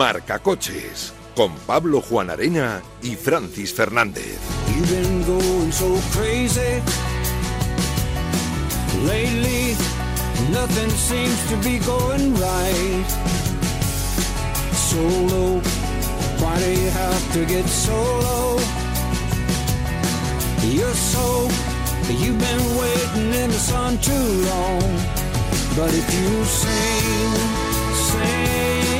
Marca Coches con Pablo Juan Arena y Francis Fernández. You're so, you've been waiting in the sun too long. But if you sing, sing,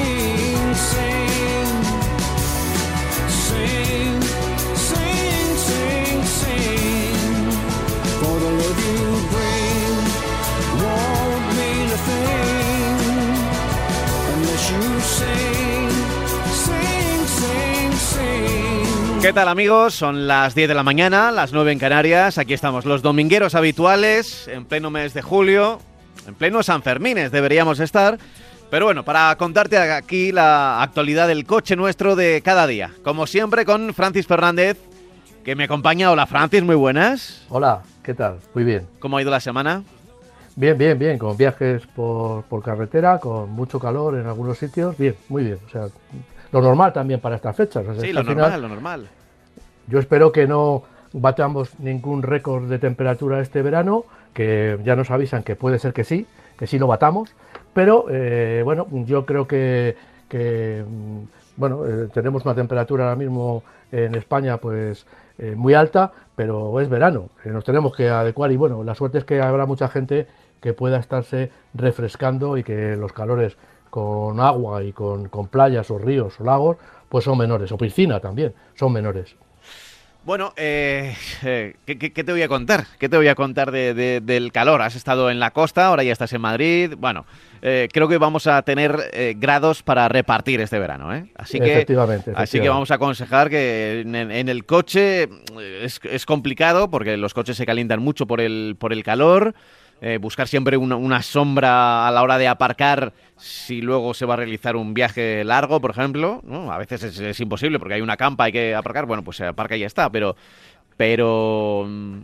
¿Qué tal amigos? Son las 10 de la mañana, las 9 en Canarias. Aquí estamos los domingueros habituales, en pleno mes de julio, en pleno San Fermines deberíamos estar. Pero bueno, para contarte aquí la actualidad del coche nuestro de cada día. Como siempre con Francis Fernández, que me acompaña. Hola Francis, muy buenas. Hola, ¿qué tal? Muy bien. ¿Cómo ha ido la semana? Bien, bien, bien, con viajes por, por carretera, con mucho calor en algunos sitios, bien, muy bien. O sea, lo normal también para estas fechas. O sea, Sí, lo final, normal, lo normal. Yo espero que no batamos ningún récord de temperatura este verano, que ya nos avisan que puede ser que sí, que sí lo batamos, pero eh, bueno, yo creo que, mm, bueno, eh, tenemos una temperatura ahora mismo en España pues eh, muy alta, pero es verano, nos tenemos que adecuar y bueno, la suerte es que habrá mucha gente que pueda estarse refrescando y que los calores con agua y con, con playas o ríos o lagos pues son menores, o piscina también, son menores. Bueno, eh, eh, ¿qué, te voy a contar? ¿Qué te voy a contar de- de- del calor? Has estado en la costa, ahora ya estás en Madrid. Bueno, eh, creo que vamos a tener eh, grados para repartir este verano, ¿eh? Así que, Efectivamente, así que vamos a aconsejar que en, en el coche es, es complicado porque los coches se calientan mucho por el, por el calor. Eh, buscar siempre una, sombra a la hora de aparcar si luego se va a realizar un viaje largo, por ejemplo. A veces es, imposible porque hay una campa, hay que aparcar. Bueno, pues se aparca y ya está. Pero, pero mm,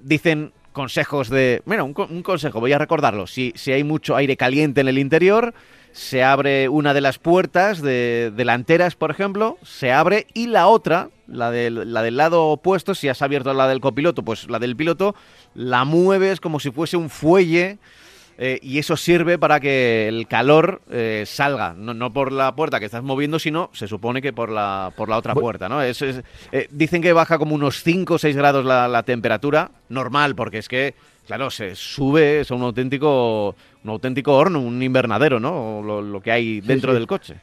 dicen consejos de... Bueno, un, un consejo, voy a recordarlo. Si, si hay mucho aire caliente en el interior, se abre una de las puertas de delanteras, por ejemplo, se abre y la otra, la del, la del lado opuesto, si has abierto la del copiloto, pues la del piloto, la mueves como si fuese un fuelle eh, y eso sirve para que el calor eh, salga, no, no por la puerta que estás moviendo, sino se supone que por la, por la otra puerta, ¿no? Es, es- eh, dicen que baja como unos 5 o 6 grados la, la temperatura, normal, porque es que, claro, se sube, es un auténtico, un auténtico horno, un invernadero, ¿no? Lo, lo que hay dentro sí. del coche.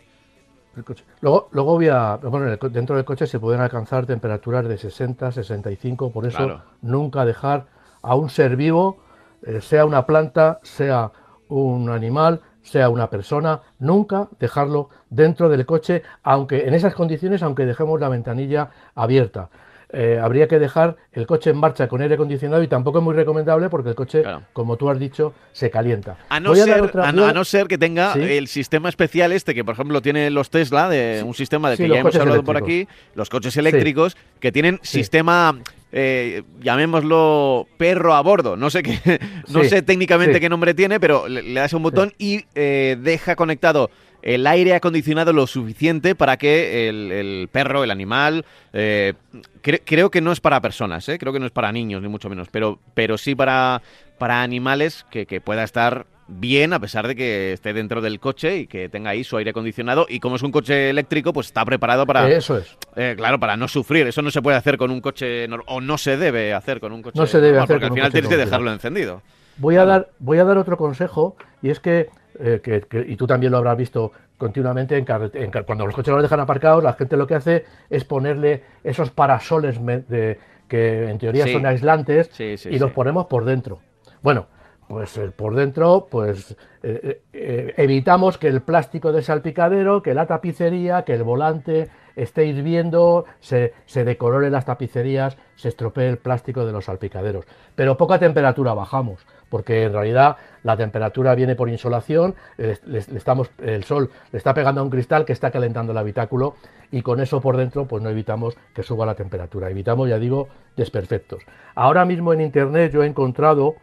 El coche. Luego, luego voy a, bueno, dentro del coche se pueden alcanzar temperaturas de 60, 65, por eso Claro. nunca dejar a un ser vivo, eh, sea una planta, sea un animal, sea una persona, nunca dejarlo dentro del coche, aunque en esas condiciones, aunque dejemos la ventanilla abierta. Eh, habría que dejar el coche en marcha con aire acondicionado y tampoco es muy recomendable porque el coche, Claro. como tú has dicho, se calienta. A no, a ser, otra- a, voy a- a no ser que tenga Sí. el sistema especial este que, por ejemplo, tiene los Tesla, de un sistema Sí, que ya hemos hablado por aquí, los coches eléctricos, que tienen sistema, eh, llamémoslo perro a bordo. No sé qué, no Sí, sé técnicamente sí. qué nombre tiene, pero le, le das un botón y eh, deja conectado el aire acondicionado lo suficiente para que el, el perro, el animal, eh, cre- creo que no es para personas, ¿eh? creo que no es para niños, ni mucho menos, pero, pero sí para, para animales que, que pueda estar bien a pesar de que esté dentro del coche y que tenga ahí su aire acondicionado y como es un coche eléctrico pues está preparado para Eso es. eh, claro para no sufrir eso no se puede hacer con un coche o no se debe hacer con un coche No se debe normal, hacer porque al con final tienes que dejarlo encendido Voy a, dar, voy a dar otro consejo y es que, eh, que- que- y tú también lo habrás visto continuamente, en en cuando los coches los dejan aparcados, la gente lo que hace es ponerle esos parasoles de- que en teoría Sí. son aislantes Sí, sí, y los ponemos por dentro. Bueno, pues eh, por dentro, pues eh, eh, eh, evitamos que el plástico del salpicadero, que la tapicería, que el volante esté hirviendo, se, se decolore las tapicerías, se estropee el plástico de los salpicaderos. Pero poca temperatura bajamos, porque en realidad la temperatura viene por insolación, le estamos, el sol le está pegando a un cristal que está calentando el habitáculo y con eso por dentro pues no evitamos que suba la temperatura, evitamos, ya digo, desperfectos. Ahora mismo en internet yo he encontrado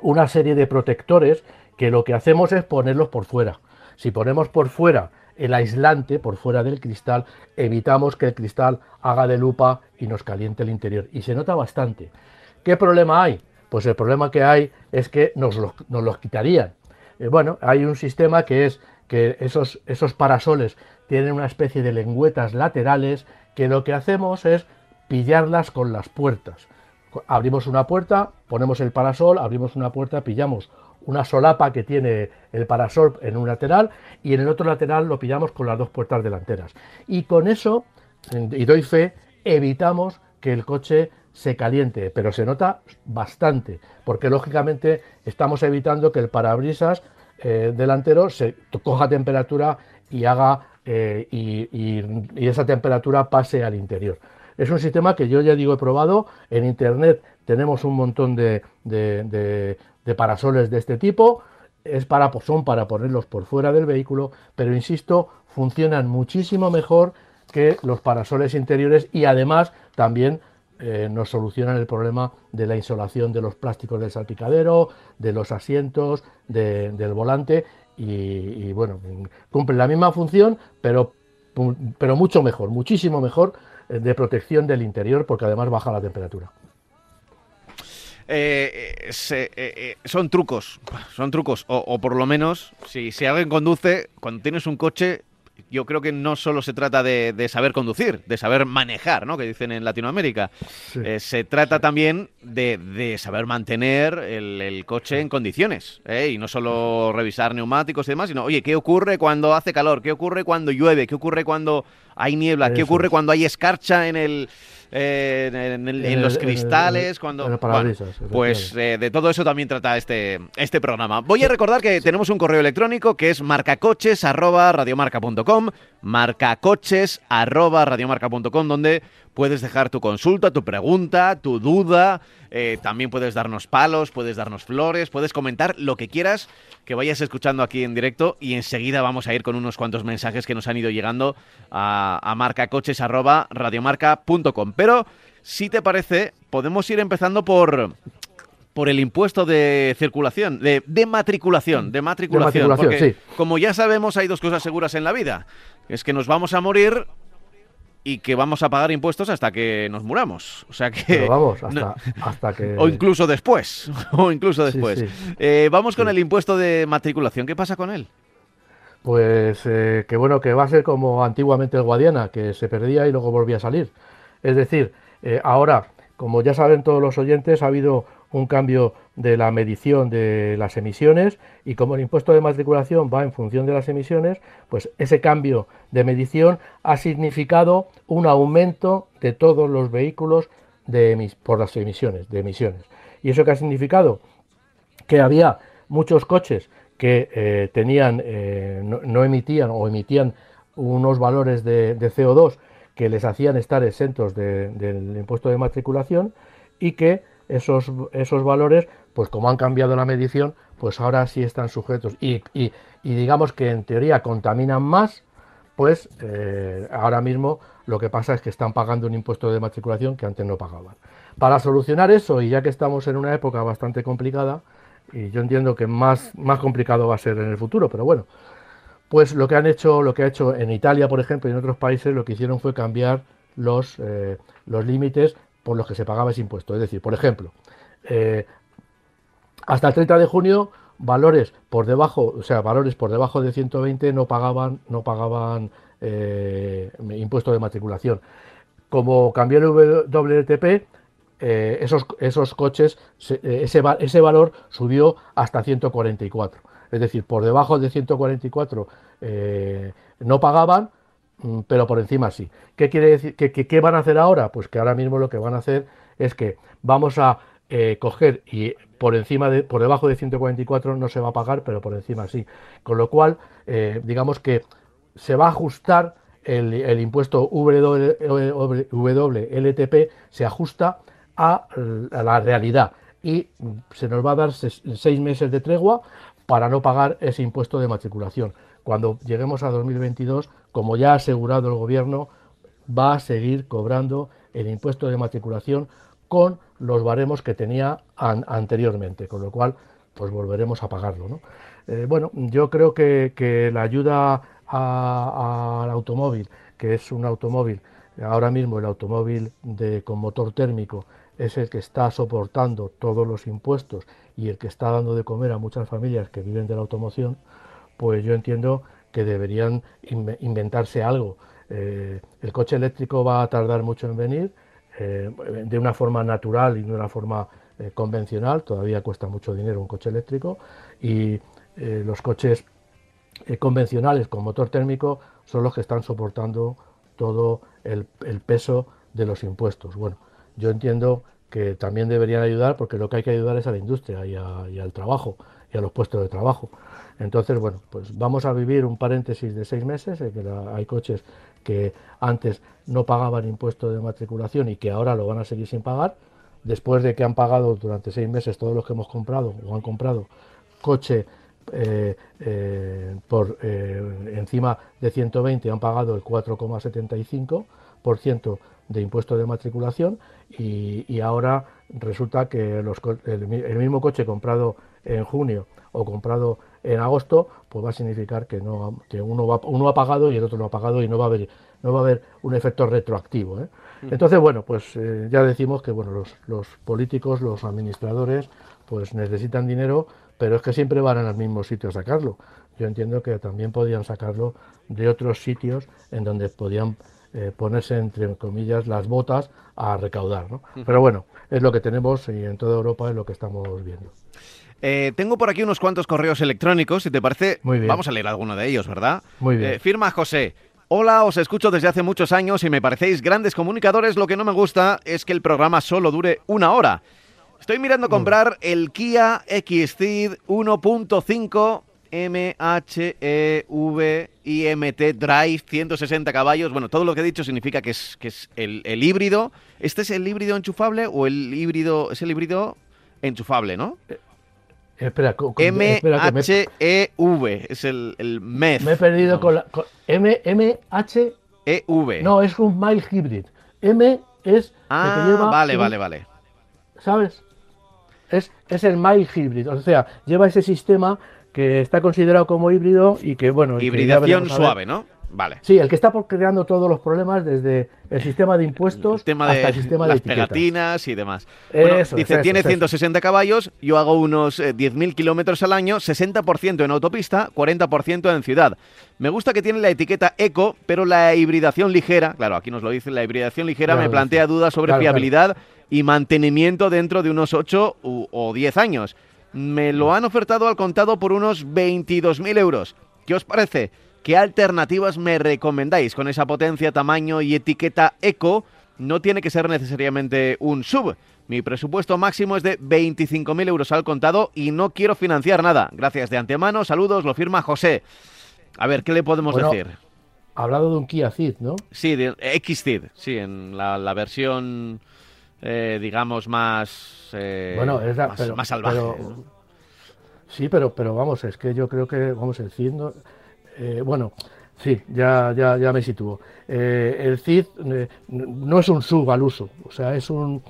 una serie de protectores que lo que hacemos es ponerlos por fuera. Si ponemos por fuera el aislante por fuera del cristal, evitamos que el cristal haga de lupa y nos caliente el interior. Y se nota bastante. ¿Qué problema hay? Pues el problema que hay es que nos los, quitarían. Eh, bueno, hay un sistema que es que esos, esos parasoles tienen una especie de lengüetas laterales que lo que hacemos es pillarlas con las puertas. Abrimos una puerta, ponemos el parasol, abrimos una puerta, pillamos una solapa que tiene el parasol en un lateral y en el otro lateral lo pillamos con las dos puertas delanteras. Y con eso, y doy fe, evitamos que el coche se caliente, pero se nota bastante, porque lógicamente estamos evitando que el parabrisas eh, delantero se coja temperatura y haga eh, y, esa temperatura pase al interior. Es un sistema que yo ya digo he probado. En internet tenemos un montón de, parasoles de este tipo. Es para, son para ponerlos por fuera del vehículo, pero insisto, funcionan muchísimo mejor que los parasoles interiores y además también eh, nos solucionan el problema de la insolación de los plásticos del salpicadero, de los asientos, del volante y, bueno, cumplen la misma función, pero, pero mucho mejor, muchísimo mejor eh, de protección del interior porque además baja la temperatura. Eh, son trucos, son trucos, o, por lo menos, si, si alguien conduce, cuando tienes un coche, yo creo que no solo se trata de, saber conducir, de saber manejar, ¿no? Que dicen en Latinoamérica. Eh, se trata también de, saber mantener el, coche en condiciones, ¿eh? Y no solo revisar neumáticos y demás, sino, oye, ¿qué ocurre cuando hace calor? ¿Qué ocurre cuando llueve? ¿Qué ocurre cuando hay niebla? ¿Qué ocurre cuando hay escarcha en el en, los cristales, cuando... pues eh, de todo eso también trata este, este programa. Voy a recordar que tenemos un correo electrónico que es marcacoches.radiomarca.com marcacoches.radiomarca.com donde puedes dejar tu consulta, tu pregunta, tu duda, eh, también puedes darnos palos, puedes darnos flores, puedes comentar lo que quieras que vayas escuchando aquí en directo y enseguida vamos a ir con unos cuantos mensajes que nos han ido llegando a, a marcacoches.radiomarca.com. Pero, si te parece, podemos ir empezando por por el impuesto de circulación, de, de matriculación, de matriculación. porque, como ya sabemos, hay dos cosas seguras en la vida. Es que nos vamos a morir y que vamos a pagar impuestos hasta que nos muramos. O sea que. vamos, hasta, que. O incluso después. o incluso después. Eh, vamos con el impuesto de matriculación. ¿Qué pasa con él? Pues eh, que bueno, que va a ser como antiguamente el Guadiana, que se perdía y luego volvía a salir. Es decir, eh, ahora, como ya saben todos los oyentes, ha habido un cambio de la medición de las emisiones y como el impuesto de matriculación va en función de las emisiones, pues ese cambio de medición ha significado un aumento de todos los vehículos por las emisiones, de emisiones. ¿Y eso qué ha significado? Que había muchos coches que eh, tenían, eh, no, emitían o emitían unos valores de, CO2 que les hacían estar exentos del impuesto de matriculación y que esos, esos valores, pues como han cambiado la medición, pues ahora sí están sujetos. Y, y, digamos que en teoría contaminan más, pues eh, ahora mismo lo que pasa es que están pagando un impuesto de matriculación que antes no pagaban. Para solucionar eso, y ya que estamos en una época bastante complicada, y yo entiendo que más, más complicado va a ser en el futuro, pero bueno, pues lo que han hecho, lo que ha hecho en Italia, por ejemplo, y en otros países, lo que hicieron fue cambiar los, eh, los límites por los que se pagaba ese impuesto. Es decir, por ejemplo, eh, hasta el 30 de junio valores por debajo, o sea, valores por debajo de 120 no pagaban, no pagaban eh, impuesto de matriculación. Como cambió el WTP, esos, esos coches, ese, ese valor subió hasta 144. Es decir, por debajo de 144 no pagaban, Mm, pero por encima sí. ¿Qué quiere decir? ¿Qué, van a hacer ahora? Pues que ahora mismo lo que van a hacer es que vamos a eh, coger y por encima de, por debajo de 144 no se va a pagar, pero por encima sí. Con lo cual, eh, digamos que se va a ajustar el, impuesto WLTP, se ajusta a, a, la realidad y se nos va a dar seis meses de tregua para no pagar ese impuesto de matriculación. Cuando lleguemos a 2022 como ya ha asegurado el gobierno, va a seguir cobrando el impuesto de matriculación con los baremos que tenía anteriormente, con lo cual pues volveremos a pagarlo. Eh, bueno, yo creo que, la ayuda al automóvil, que es un automóvil, ahora mismo el automóvil de, con motor térmico es el que está soportando todos los impuestos y el que está dando de comer a muchas familias que viven de la automoción, pues yo entiendo que deberían inventarse algo. Eh, el coche eléctrico va a tardar mucho en venir, eh, de una forma natural y de una forma eh, convencional, todavía cuesta mucho dinero un coche eléctrico, y los coches convencionales con motor térmico son los que están soportando todo el, peso de los impuestos. Bueno, yo entiendo que también deberían ayudar porque lo que hay que ayudar es a la industria y, al trabajo y a los puestos de trabajo. Entonces, bueno, pues vamos a vivir un paréntesis de seis meses, en que hay coches que antes no pagaban impuesto de matriculación y que ahora lo van a seguir sin pagar, después de que han pagado durante seis meses todos los que hemos comprado o han comprado coche eh, eh, por eh, encima de 120 han pagado el 4,75% de impuesto de matriculación y, ahora resulta que el mismo coche comprado en junio o comprado en agosto, pues va a significar que no que uno va, uno ha pagado y el otro no ha pagado y no va a haber no va a haber un efecto retroactivo. ¿eh? Entonces, bueno, pues eh, ya decimos que bueno los, los, políticos, los administradores, pues necesitan dinero, pero es que siempre van al mismo sitio a sacarlo. Yo entiendo que también podían sacarlo de otros sitios en donde podían eh, ponerse entre comillas las botas a recaudar. ¿no? Pero bueno, es lo que tenemos y en toda Europa es lo que estamos viendo. Eh, tengo por aquí unos cuantos correos electrónicos, si te parece, vamos a leer alguno de ellos, ¿verdad? Muy bien. Eh, firma José. Hola, os escucho desde hace muchos años y me parecéis grandes comunicadores. Lo que no me gusta es que el programa solo dure una hora. Estoy mirando comprar el Kia XCeed 1.5 MHEV IMT Drive 160 caballos. Bueno, todo lo que he dicho significa que es, que es el, el híbrido. ¿Este es el híbrido enchufable o el híbrido es el híbrido enchufable, no? Eh, Espera, M-H-E-V, es el, el MEF. Me he perdido con la. M-M-H. E-V. No, es un mild hybrid. M es. Ah, que lleva vale, vale, vale. ¿Sabes? Es, es el mild hybrid. O sea, lleva ese sistema que está considerado como híbrido y que, bueno. Hibridación suave, ¿no? Vale. Sí, el que está creando todos los problemas desde el sistema de impuestos hasta el sistema de las pegatinas y demás. dice, tiene 160 caballos, yo hago unos 10.000 eh, kilómetros al año, 60% en autopista, 40% en ciudad. Me gusta que tiene la etiqueta eco, pero la hibridación ligera, claro, aquí nos lo dice, la hibridación ligera me plantea dudas sobre fiabilidad y mantenimiento dentro de unos 8 o 10 años. Me lo han ofertado al contado por unos 22.000 euros. ¿Qué os parece? ¿Qué alternativas me recomendáis con esa potencia, tamaño y etiqueta eco? No tiene que ser necesariamente un sub. Mi presupuesto máximo es de 25.000 euros al contado y no quiero financiar nada. Gracias de antemano, saludos, lo firma José. A ver, ¿qué le podemos decir? Ha hablado de un Kia Ceed, ¿no? Sí, de X-Ceed, sí, en la, versión, eh, digamos, más, eh, bueno, es más, salvaje. Sí, pero, pero vamos, es que yo creo que, vamos, el Ceed... Eh, bueno, sí, ya, ya, ya me sitúo. Eh, el CID eh, no es un sub al uso, o sea, es un,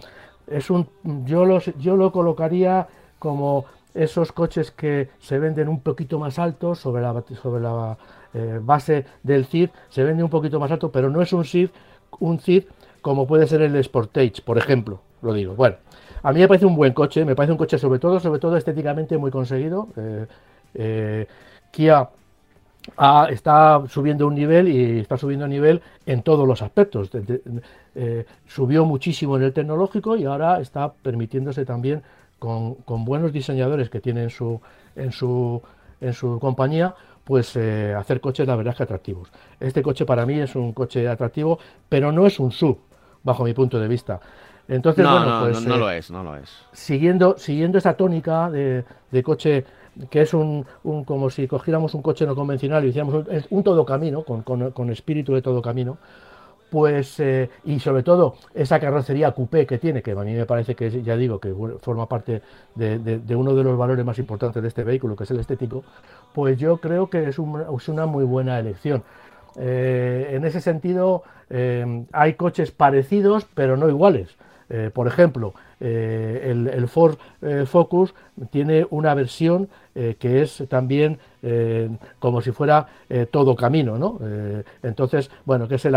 es un, yo, los, yo lo colocaría como esos coches que se venden un poquito más altos sobre la, sobre la base del CID, se vende un poquito más alto, pero no es un CID, un CID como puede ser el Sportage, por ejemplo, lo digo. Bueno, a mí me parece un buen coche, me parece un coche sobre todo, sobre todo estéticamente muy conseguido. Kia está subiendo un nivel y está subiendo un nivel en todos los aspectos. Eh, subió muchísimo en el tecnológico y ahora está permitiéndose también con, buenos diseñadores que tiene en su, en su, en su compañía, pues eh, hacer coches la verdad que atractivos. Este coche para mí es un coche atractivo, pero no es un sub, bajo mi punto de vista. Entonces, no, bueno, pues, no, lo es, no lo es. Siguiendo, siguiendo esa tónica de, de coche que es un, como si cogiéramos un coche no convencional y hiciéramos un, todo camino, con, con, espíritu de todo camino, pues, eh, y sobre todo esa carrocería coupé que tiene, que a mí me parece que, ya digo, que forma parte de, uno de los valores más importantes de este vehículo, que es el estético, pues yo creo que es, una muy buena elección. Eh, en ese sentido, eh, hay coches parecidos, pero no iguales. Eh, por ejemplo, eh, el, Ford Focus tiene una versión que es también como si fuera todo camino, ¿no? entonces, bueno, que es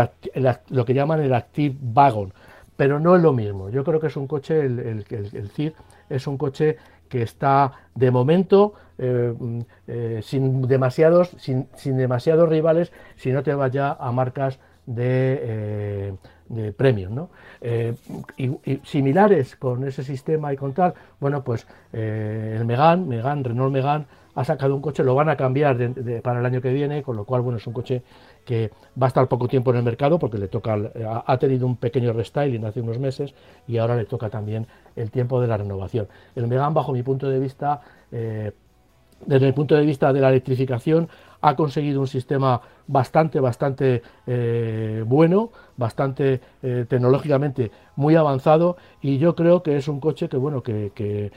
lo que llaman el Active Wagon, pero no es lo mismo. Yo creo que es un coche, el, el, el es un coche que está de momento sin demasiados sin, sin, demasiados rivales si no te vas ya a marcas de, de premios, ¿no? Eh, y, similares con ese sistema y con tal, bueno, pues eh, el Megan, Megan, Renault Megan, ha sacado un coche, lo van a cambiar para el año que viene, con lo cual, bueno, es un coche que va a estar poco tiempo en el mercado porque le toca, ha, tenido un pequeño restyling hace unos meses y ahora le toca también el tiempo de la renovación. El Megan, bajo mi punto de vista, eh, desde el punto de vista de la electrificación, ha conseguido un sistema bastante, bastante eh, bueno, bastante eh, tecnológicamente muy avanzado y yo creo que es un coche que, bueno, que, que,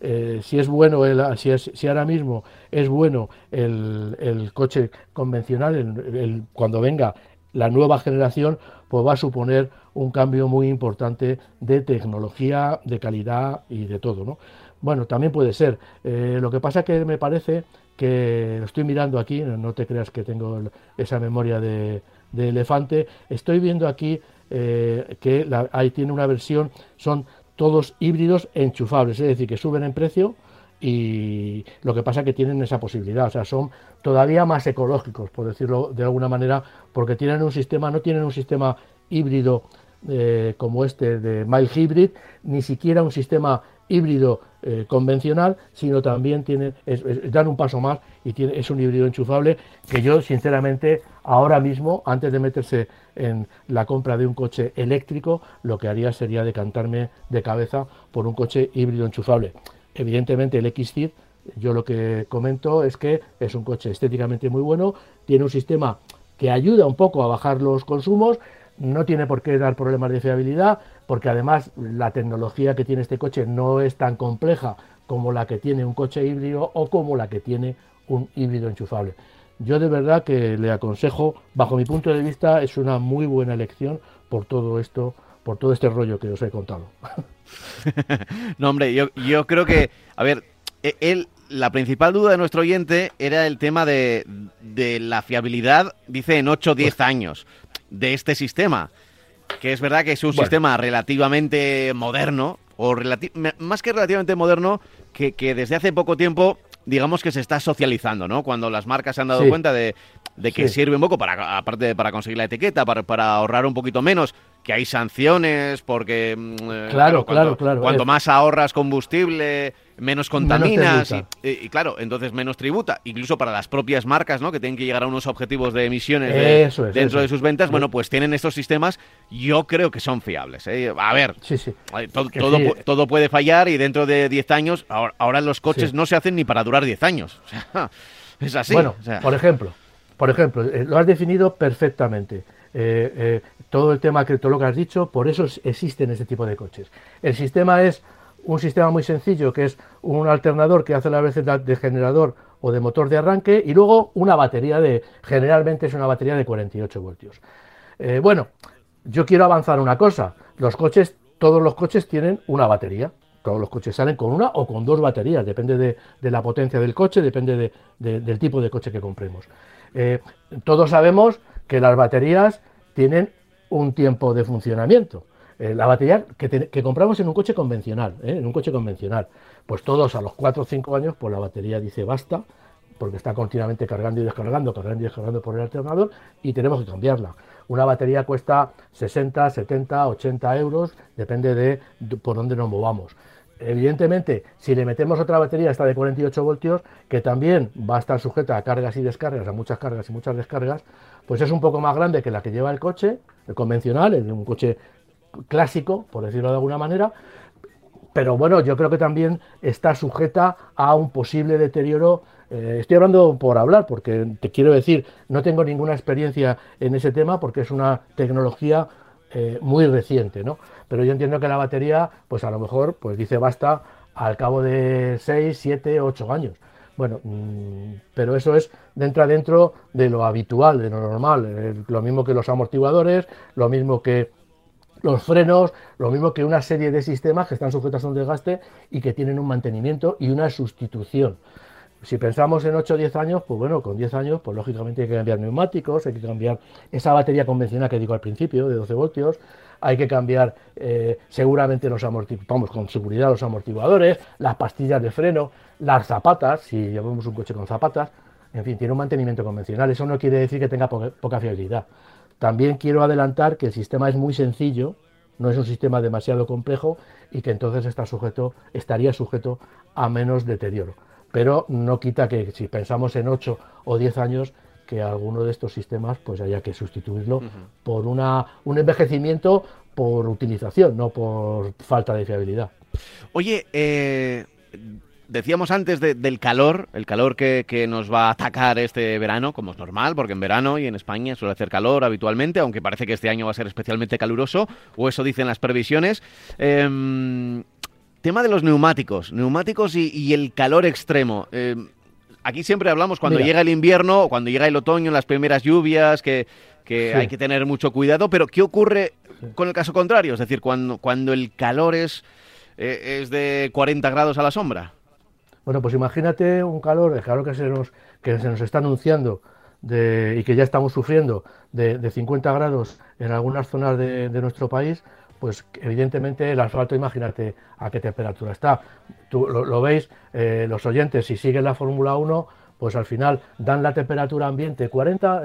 eh, si es bueno, el, si, es, si ahora mismo es bueno el, el coche convencional, el, cuando venga la nueva generación, pues va a suponer un cambio muy importante de tecnología, de calidad y de todo, ¿no? Bueno, también puede ser. lo que pasa que me parece que lo estoy mirando aquí, no te creas que tengo esa memoria de, elefante, estoy viendo aquí eh, que ahí tiene una versión, son todos híbridos enchufables, es decir, que suben en precio y lo que pasa es que tienen esa posibilidad, o sea, son todavía más ecológicos, por decirlo de alguna manera, porque tienen un sistema, no tienen un sistema híbrido eh, como este de Mild Hybrid, ni siquiera un sistema híbrido eh, convencional, sino también tiene, dan un paso más y tiene, es un híbrido enchufable que yo sinceramente ahora mismo, antes de meterse en la compra de un coche eléctrico, lo que haría sería decantarme de cabeza por un coche híbrido enchufable. Evidentemente el XCID, yo lo que comento es que es un coche estéticamente muy bueno, tiene un sistema que ayuda un poco a bajar los consumos, no tiene por qué dar problemas de fiabilidad, porque además la tecnología que tiene este coche no es tan compleja como la que tiene un coche híbrido o como la que tiene un híbrido enchufable. Yo de verdad que le aconsejo, bajo mi punto de vista, es una muy buena elección por todo esto, por todo este rollo que os he contado. no, hombre, yo, yo creo que, a ver, e, él, la principal duda de nuestro oyente era el tema de, de la fiabilidad, dice en 8 o 10 años de este sistema, que es verdad que es un sistema relativamente moderno, o más que relativamente moderno, que, que, desde hace poco tiempo, digamos que se está socializando, ¿no? Cuando las marcas se han dado cuenta de, de que sirve un poco, para, aparte de para conseguir la etiqueta, para, para ahorrar un poquito menos, que hay sanciones, porque... Mm, eh, claro, claro, claro. Cuanto más ahorras combustible menos contaminas y, claro, entonces menos tributa, incluso para las propias marcas, ¿no? Que tienen que llegar a unos objetivos de emisiones dentro de sus ventas, bueno, pues tienen estos sistemas, yo creo que son fiables. ¿eh? A ver, todo, todo, puede fallar y dentro de 10 años, ahora, los coches no se hacen ni para durar 10 años. es así. Bueno, por ejemplo, por ejemplo, eh, lo has definido perfectamente. Eh, todo el tema que todo lo que has dicho, por eso existen este tipo de coches. El sistema es un sistema muy sencillo que es un alternador que hace la vez de generador o de motor de arranque y luego una batería de, generalmente es una batería de 48 voltios. Eh, bueno, yo quiero avanzar una cosa, los coches, todos los coches tienen una batería, todos los coches salen con una o con dos baterías, depende de, la potencia del coche, depende del tipo de coche que compremos. Eh, todos sabemos que las baterías tienen un tiempo de funcionamiento. Eh, la batería que, compramos en un coche convencional, ¿eh? en un coche convencional, pues todos a los 4 o 5 años, pues la batería dice basta, porque está continuamente cargando y descargando, cargando y descargando por el alternador, y tenemos que cambiarla. Una batería cuesta 60, 70, 80 euros, depende de, por dónde nos movamos. Evidentemente, si le metemos otra batería, esta de 48 voltios, que también va a estar sujeta a cargas y descargas, a muchas cargas y muchas descargas, pues es un poco más grande que la que lleva el coche, el convencional, el, un coche clásico, por decirlo de alguna manera, pero bueno, yo creo que también está sujeta a un posible deterioro. Eh, estoy hablando por hablar, porque te quiero decir, no tengo ninguna experiencia en ese tema, porque es una tecnología eh, muy reciente, ¿no? Pero yo entiendo que la batería, pues a lo mejor, pues dice basta al cabo de 6, 7, 8 años. Bueno, mm, pero eso es dentro dentro de lo habitual, de lo normal, eh, lo mismo que los amortiguadores, lo mismo que los frenos, lo mismo que una serie de sistemas que están sujetos a un desgaste y que tienen un mantenimiento y una sustitución. Si pensamos en 8 o 10 años, pues bueno, con 10 años, pues lógicamente hay que cambiar neumáticos, hay que cambiar esa batería convencional que digo al principio, de 12 voltios, hay que cambiar eh, seguramente los amortiguadores, con seguridad los amortiguadores, las pastillas de freno, las zapatas, si llevamos un coche con zapatas, en fin, tiene un mantenimiento convencional. Eso no quiere decir que tenga poca fiabilidad. También quiero adelantar que el sistema es muy sencillo, no es un sistema demasiado complejo y que entonces está sujeto, estaría sujeto a menos deterioro. Pero no quita que si pensamos en 8 o 10 años, que alguno de estos sistemas pues haya que sustituirlo por una, un envejecimiento por utilización, no por falta de fiabilidad. Oye, eh, decíamos antes del calor, el calor que, nos va a atacar este verano, como es normal, porque en verano y en España suele hacer calor habitualmente, aunque parece que este año va a ser especialmente caluroso, o eso dicen las previsiones. Em, tema de los neumáticos, neumáticos y, el calor extremo. Em, aquí siempre hablamos cuando llega el invierno o cuando llega el otoño, las primeras lluvias, que, hay que tener mucho cuidado, pero ¿qué ocurre con el caso contrario? Es decir, cuando, cuando el calor es, eh, es de 40 grados a la sombra. Bueno, pues imagínate un calor, el calor que se nos, que se nos está anunciando y que ya estamos sufriendo de, 50 grados en algunas zonas de nuestro país, pues evidentemente el asfalto, imagínate a qué temperatura está. Tú lo, veis, eh, los oyentes, si siguen la Fórmula 1, pues al final dan la temperatura ambiente, 40,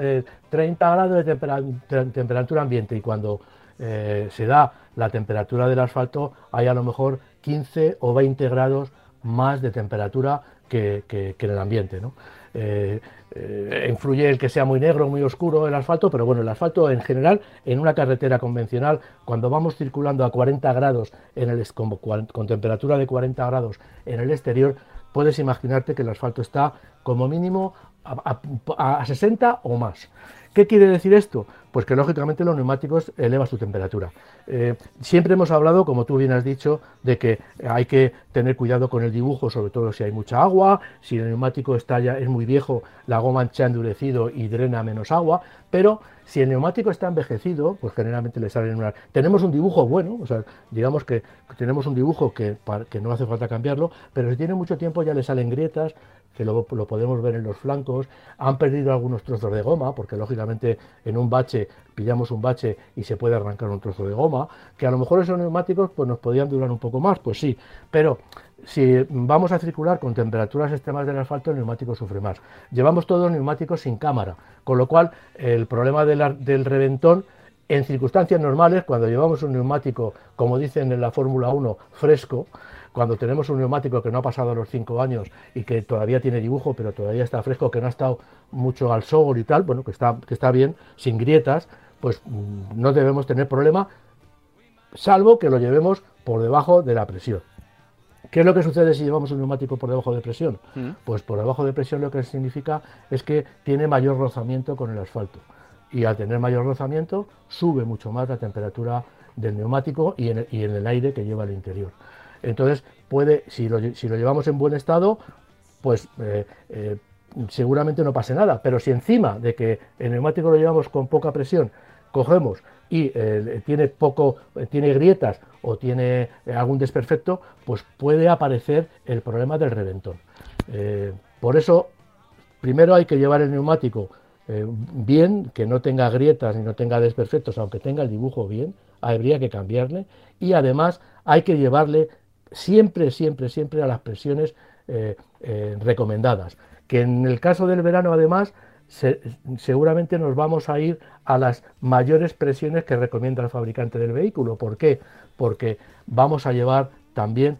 30 eh, grados de temperatura ambiente y cuando eh, se da la temperatura del asfalto hay a lo mejor 15 o 20 grados más de temperatura que, en el ambiente. ¿no? Eh, influye el que sea muy negro, muy oscuro el asfalto, pero bueno, el asfalto en general, en una carretera convencional, cuando vamos circulando a 40 grados, en el, con temperatura de 40 grados en el exterior, puedes imaginarte que el asfalto está como mínimo a, a 60 o más. ¿Qué quiere decir esto? Pues que lógicamente los neumáticos elevan su temperatura. Eh, siempre hemos hablado, como tú bien has dicho, de que hay que tener cuidado con el dibujo, sobre todo si hay mucha agua, si el neumático está ya, es muy viejo, la goma se ha endurecido y drena menos agua, pero si el neumático está envejecido, pues generalmente le salen una... Tenemos un dibujo bueno, o sea, digamos que tenemos un dibujo que, que no hace falta cambiarlo, pero si tiene mucho tiempo ya le salen grietas, que luego lo podemos ver en los flancos, han perdido algunos trozos de goma, porque lógicamente en un bache pillamos un bache y se puede arrancar un trozo de goma, que a lo mejor esos neumáticos pues nos podían durar un poco más, pues sí, pero si vamos a circular con temperaturas extremas del asfalto, el neumático sufre más. Llevamos todos neumáticos sin cámara, con lo cual el problema del reventón en circunstancias normales, cuando llevamos un neumático, como dicen en la Fórmula 1, fresco, cuando tenemos un neumático que no ha pasado los 5 años y que todavía tiene dibujo, pero todavía está fresco, que no ha estado mucho al sol y tal, bueno, que está, que está bien, sin grietas, pues mm, no debemos tener problema, salvo que lo llevemos por debajo de la presión. ¿Qué es lo que sucede si llevamos un neumático por debajo de presión? Mm. Pues por debajo de presión lo que significa es que tiene mayor rozamiento con el asfalto. Y al tener mayor rozamiento sube mucho más la temperatura del neumático y en el aire que lleva al interior. Entonces, puede, si lo, llevamos en buen estado, pues eh, eh, seguramente no pase nada. Pero si encima de que el neumático lo llevamos con poca presión, cogemos y eh, tiene poco, tiene grietas o tiene algún desperfecto, pues puede aparecer el problema del reventón. por eso, primero hay que llevar el neumático bien, que no tenga grietas ni no tenga desperfectos, aunque tenga el dibujo bien, habría que cambiarle y además hay que llevarle siempre, siempre, siempre a las presiones eh, eh, recomendadas. Que en el caso del verano, además, seguramente nos vamos a ir a las mayores presiones que recomienda el fabricante del vehículo. ¿Por qué? Porque vamos a llevar también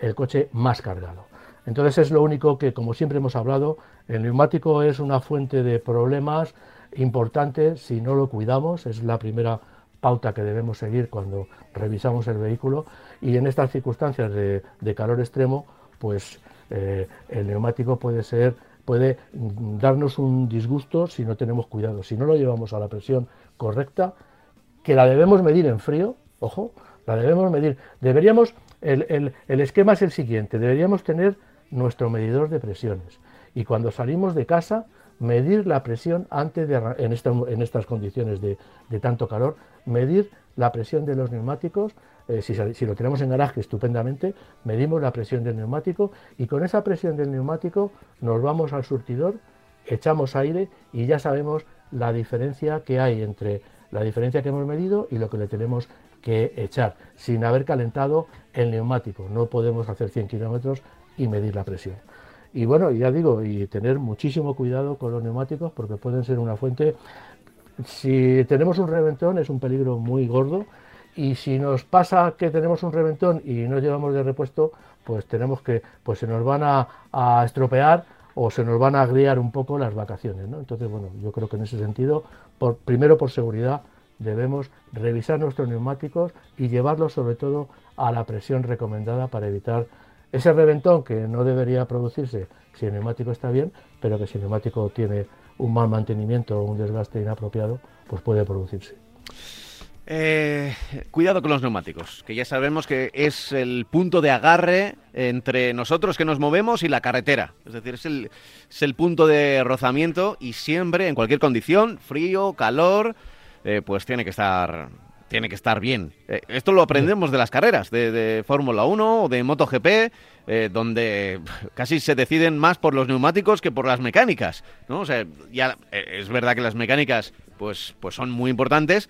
el coche más cargado. Entonces es lo único que, como siempre hemos hablado, el neumático es una fuente de problemas importantes si no lo cuidamos, es la primera pauta que debemos seguir cuando revisamos el vehículo y en estas circunstancias de, calor extremo, pues eh, el neumático puede ser puede darnos un disgusto si no tenemos cuidado, si no lo llevamos a la presión correcta, que la debemos medir en frío, ojo, la debemos medir. Deberíamos, el, el esquema es el siguiente, deberíamos tener nuestro medidor de presiones y cuando salimos de casa medir la presión antes de, en, en estas condiciones de, de tanto calor, medir la presión de los neumáticos, eh, si, si, lo tenemos en garaje estupendamente, medimos la presión del neumático y con esa presión del neumático nos vamos al surtidor, echamos aire y ya sabemos la diferencia que hay entre la diferencia que hemos medido y lo que le tenemos que echar, sin haber calentado el neumático. No podemos hacer 100 kilómetros y medir la presión. Y bueno, ya digo, y tener muchísimo cuidado con los neumáticos porque pueden ser una fuente. Si tenemos un reventón es un peligro muy gordo y si nos pasa que tenemos un reventón y no llevamos de repuesto, pues tenemos que, pues se nos van a, estropear o se nos van a agriar un poco las vacaciones, ¿no? Entonces, bueno, yo creo que en ese sentido, primero por seguridad, debemos revisar nuestros neumáticos y llevarlos sobre todo a la presión recomendada para evitar ese reventón que no debería producirse si el neumático está bien, pero que si el neumático tiene un mal mantenimiento o un desgaste inapropiado, pues puede producirse. Eh, cuidado con los neumáticos, que ya sabemos que es el punto de agarre entre nosotros que nos movemos y la carretera. Es decir, es el, punto de rozamiento y siempre, en cualquier condición, frío, calor, eh, pues tiene que estar tiene que estar bien. Eh, esto lo aprendemos de las carreras, de, Fórmula 1 o de MotoGP, eh, donde casi se deciden más por los neumáticos que por las mecánicas, ¿no? O ya es verdad que las mecánicas pues, pues son muy importantes,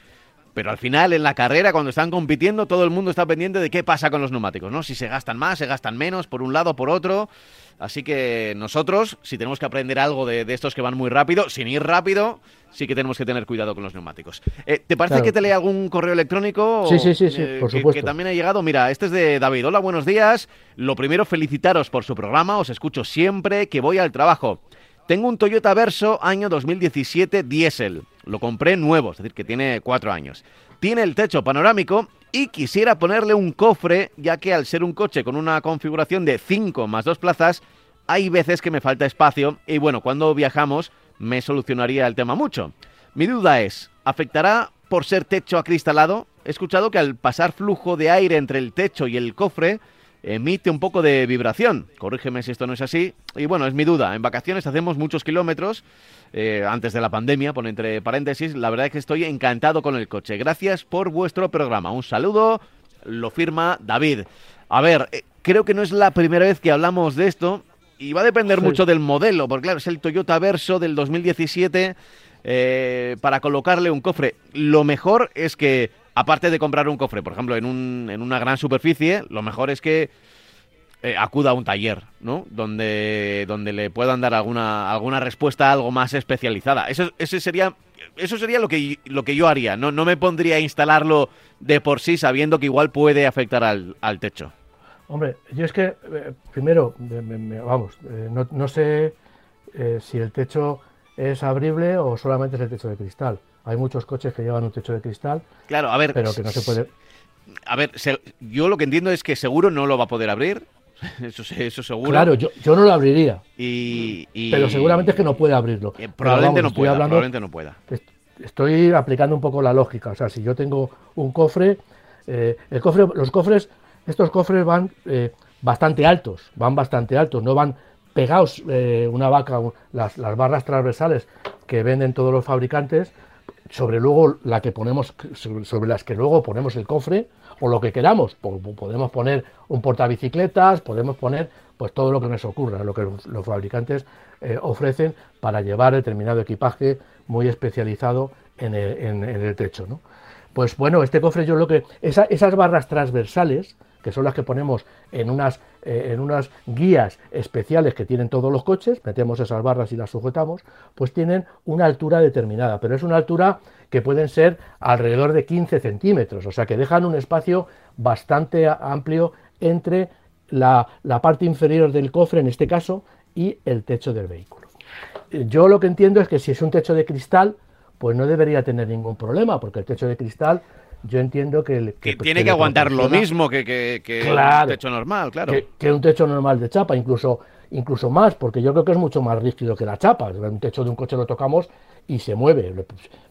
pero al final en la carrera cuando están compitiendo todo el mundo está pendiente de qué pasa con los neumáticos, ¿no? Si se gastan más, se gastan menos, por un lado, por otro. Así que nosotros, si tenemos que aprender algo de, estos que van muy rápido, sin ir rápido, sí que tenemos que tener cuidado con los neumáticos. Eh, ¿Te parece que te lea algún correo electrónico? Sí, sí, sí, sí eh, por que, supuesto. Que también ha llegado. Mira, este es de David. Hola, buenos días. Lo primero, felicitaros por su programa. Os escucho siempre que voy al trabajo. Tengo un Toyota Verso año 2017 diésel. Lo compré nuevo, es decir, que tiene cuatro años. Tiene el techo panorámico y quisiera ponerle un cofre, ya que al ser un coche con una configuración de 5 más 2 plazas, hay veces que me falta espacio y bueno, cuando viajamos me solucionaría el tema mucho. Mi duda es, ¿afectará por ser techo acristalado? He escuchado que al pasar flujo de aire entre el techo y el cofre, emite un poco de vibración. Corrígeme si esto no es así. Y bueno, es mi duda. En vacaciones hacemos muchos kilómetros. Eh, antes de la pandemia, pone entre paréntesis. La verdad es que estoy encantado con el coche. Gracias por vuestro programa. Un saludo. Lo firma David. A ver, eh, creo que no es la primera vez que hablamos de esto. Y va a depender mucho del modelo. Porque claro, es el Toyota Verso del 2017. Eh, para colocarle un cofre. Lo mejor es que aparte de comprar un cofre, por ejemplo, en, un, en una gran superficie, lo mejor es que eh, acuda a un taller, ¿no? Donde, donde le puedan dar alguna, alguna respuesta algo más especializada. Eso, ese sería, eso sería lo que, lo que yo haría. No, no me pondría a instalarlo de por sí sabiendo que igual puede afectar al, techo. Hombre, yo es que, eh, primero, vamos, eh, no, no, sé si el techo es abrible o solamente es el techo de cristal. Hay muchos coches que llevan un techo de cristal. Claro, a ver. Pero que no se puede. A ver, yo lo que entiendo es que seguro no lo va a poder abrir. Eso, eso seguro. Claro, yo, yo no lo abriría. Y, Pero seguramente es que no puede abrirlo. Eh, probablemente, no pueda, probablemente no pueda. Estoy aplicando un poco la lógica. O sea, si yo tengo un cofre, eh, el cofre, los cofres, estos cofres van eh, bastante altos, van bastante altos, no van pegados una vaca, las, las barras transversales que venden todos los fabricantes, sobre luego la que ponemos, sobre las que luego ponemos el cofre o lo que queramos. Podemos poner un portabicicletas, podemos poner pues todo lo que nos ocurra, lo que los fabricantes eh, ofrecen para llevar determinado equipaje muy especializado en el, techo. ¿no? Pues bueno, este cofre yo lo que... esas barras transversales, que son las que ponemos en unas, eh, en unas guías especiales que tienen todos los coches, metemos esas barras y las sujetamos, pues tienen una altura determinada, pero es una altura que pueden ser alrededor de 15 centímetros, o sea que dejan un espacio bastante amplio entre la, la parte inferior del cofre, en este caso, y el techo del vehículo. Yo lo que entiendo es que si es un techo de cristal, pues no debería tener ningún problema, porque el techo de cristal yo entiendo que... que, tiene que, aguantar lo mismo que, que, un techo normal, claro. Que, un techo normal de chapa, incluso, incluso más, porque yo creo que es mucho más rígido que la chapa. Un techo de un coche lo tocamos y se mueve.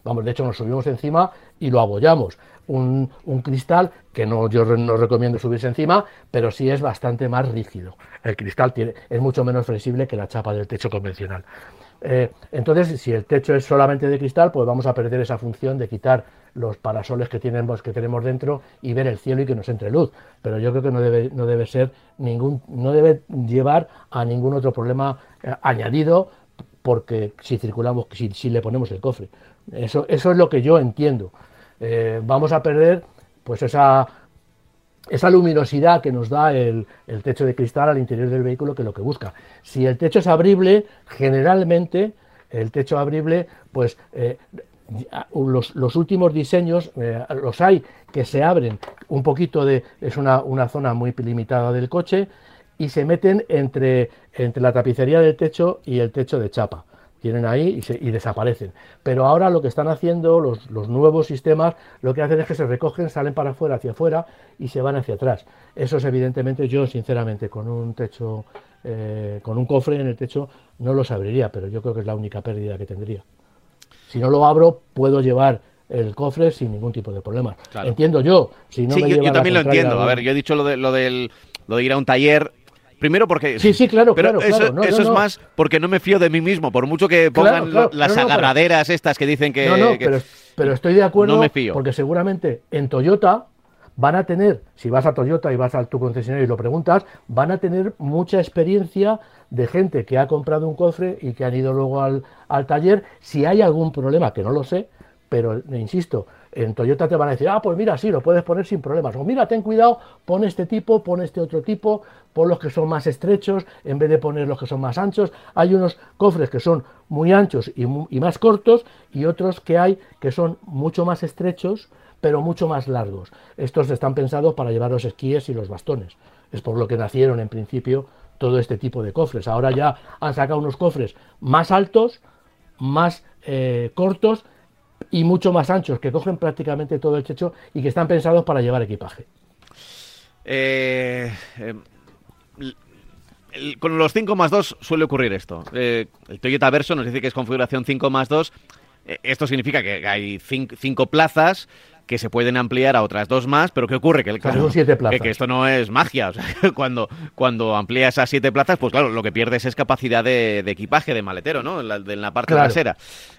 Vamos, de hecho nos subimos encima y lo abollamos. Un, cristal que no, yo no recomiendo subirse encima, pero sí es bastante más rígido. El cristal tiene, es mucho menos flexible que la chapa del techo convencional. Eh, entonces, si el techo es solamente de cristal, pues vamos a perder esa función de quitar los parasoles que tenemos, que tenemos dentro y ver el cielo y que nos entre luz. Pero yo creo que no debe, no debe ser ningún, no debe llevar a ningún otro problema eh, añadido porque si circulamos, si, si, le ponemos el cofre. Eso, eso es lo que yo entiendo. Eh, vamos a perder pues esa, esa luminosidad que nos da el, techo de cristal al interior del vehículo, que es lo que busca. Si el techo es abrible, generalmente el techo abrible, pues eh, los, últimos diseños, eh, los hay que se abren un poquito de, es una, una, zona muy limitada del coche y se meten entre, entre la tapicería del techo y el techo de chapa. Tienen ahí y, y desaparecen. Pero ahora lo que están haciendo los, los, nuevos sistemas, lo que hacen es que se recogen, salen para afuera, hacia afuera y se van hacia atrás. Eso es evidentemente yo, sinceramente, con un techo, eh, con un cofre en el techo, no los abriría, pero yo creo que es la única pérdida que tendría. Si no lo abro, puedo llevar el cofre sin ningún tipo de problema. Entiendo yo. Si no sí, yo, también lo entiendo. A ver, yo he dicho lo de, lo, del, lo de ir a un taller. Primero porque... Sí, sí, claro, pero eso, eso es más porque no me fío de mí mismo. Por mucho que pongan las agarraderas estas que dicen que... No, no, Pero, estoy de acuerdo no me fío. porque seguramente en Toyota van a tener, si vas a Toyota y vas a tu concesionario y lo preguntas, van a tener mucha experiencia de gente que ha comprado un cofre y que han ido luego al, al taller. Si hay algún problema, que no lo sé, pero insisto, en Toyota te van a decir, ah, pues mira, sí, lo puedes poner sin problemas. O mira, ten cuidado, pon este tipo, pon este otro tipo, pon los que son más estrechos en vez de poner los que son más anchos. Hay unos cofres que son muy anchos y, y más cortos y otros que hay que son mucho más estrechos pero mucho más largos. Estos están pensados para llevar los esquíes y los bastones. Es por lo que nacieron en principio todo este tipo de cofres. Ahora ya han sacado unos cofres más altos, más eh, cortos y mucho más anchos, que cogen prácticamente todo el techo y que están pensados para llevar equipaje. Eh, em, con los 5 más 2 suele ocurrir esto. Eh, el Toyota Verso nos dice que es configuración 5 más 2. esto significa que hay 5 plazas que se pueden ampliar a otras dos más, pero ¿qué ocurre? Que, que, esto no es magia. O sea, cuando, cuando amplías a siete plazas, pues claro, lo que pierdes es capacidad de, equipaje, de maletero, ¿no? En la, parte trasera.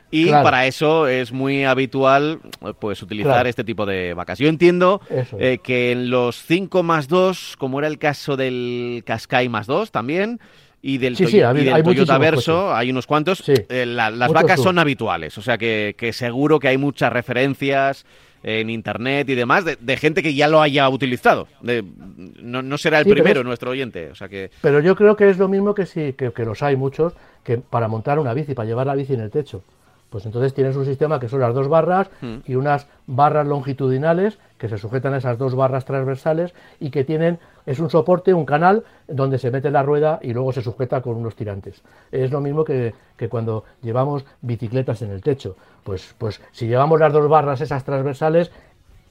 Y para eso es muy habitual pues utilizar este tipo de vacas. Yo entiendo eh, que en los 5 más 2, como era el caso del Qashqai más 2 también, y del, Toyota Verso, hay unos cuantos, eh, las vacas son habituales. O sea que, que seguro que hay muchas referencias en internet y demás, de, gente que ya lo haya utilizado. no, será el primero nuestro oyente. O sea que... Pero yo creo que es lo mismo que, si, que, que los hay muchos, que para montar una bici, para llevar la bici en el techo. Pues entonces tienes un sistema que son las dos barras hmm. y unas barras longitudinales que se sujetan a esas dos barras transversales y que tienen, es un soporte, un canal donde se mete la rueda y luego se sujeta con unos tirantes. Es lo mismo que, que cuando llevamos bicicletas en el techo. Pues, pues si llevamos las dos barras esas transversales,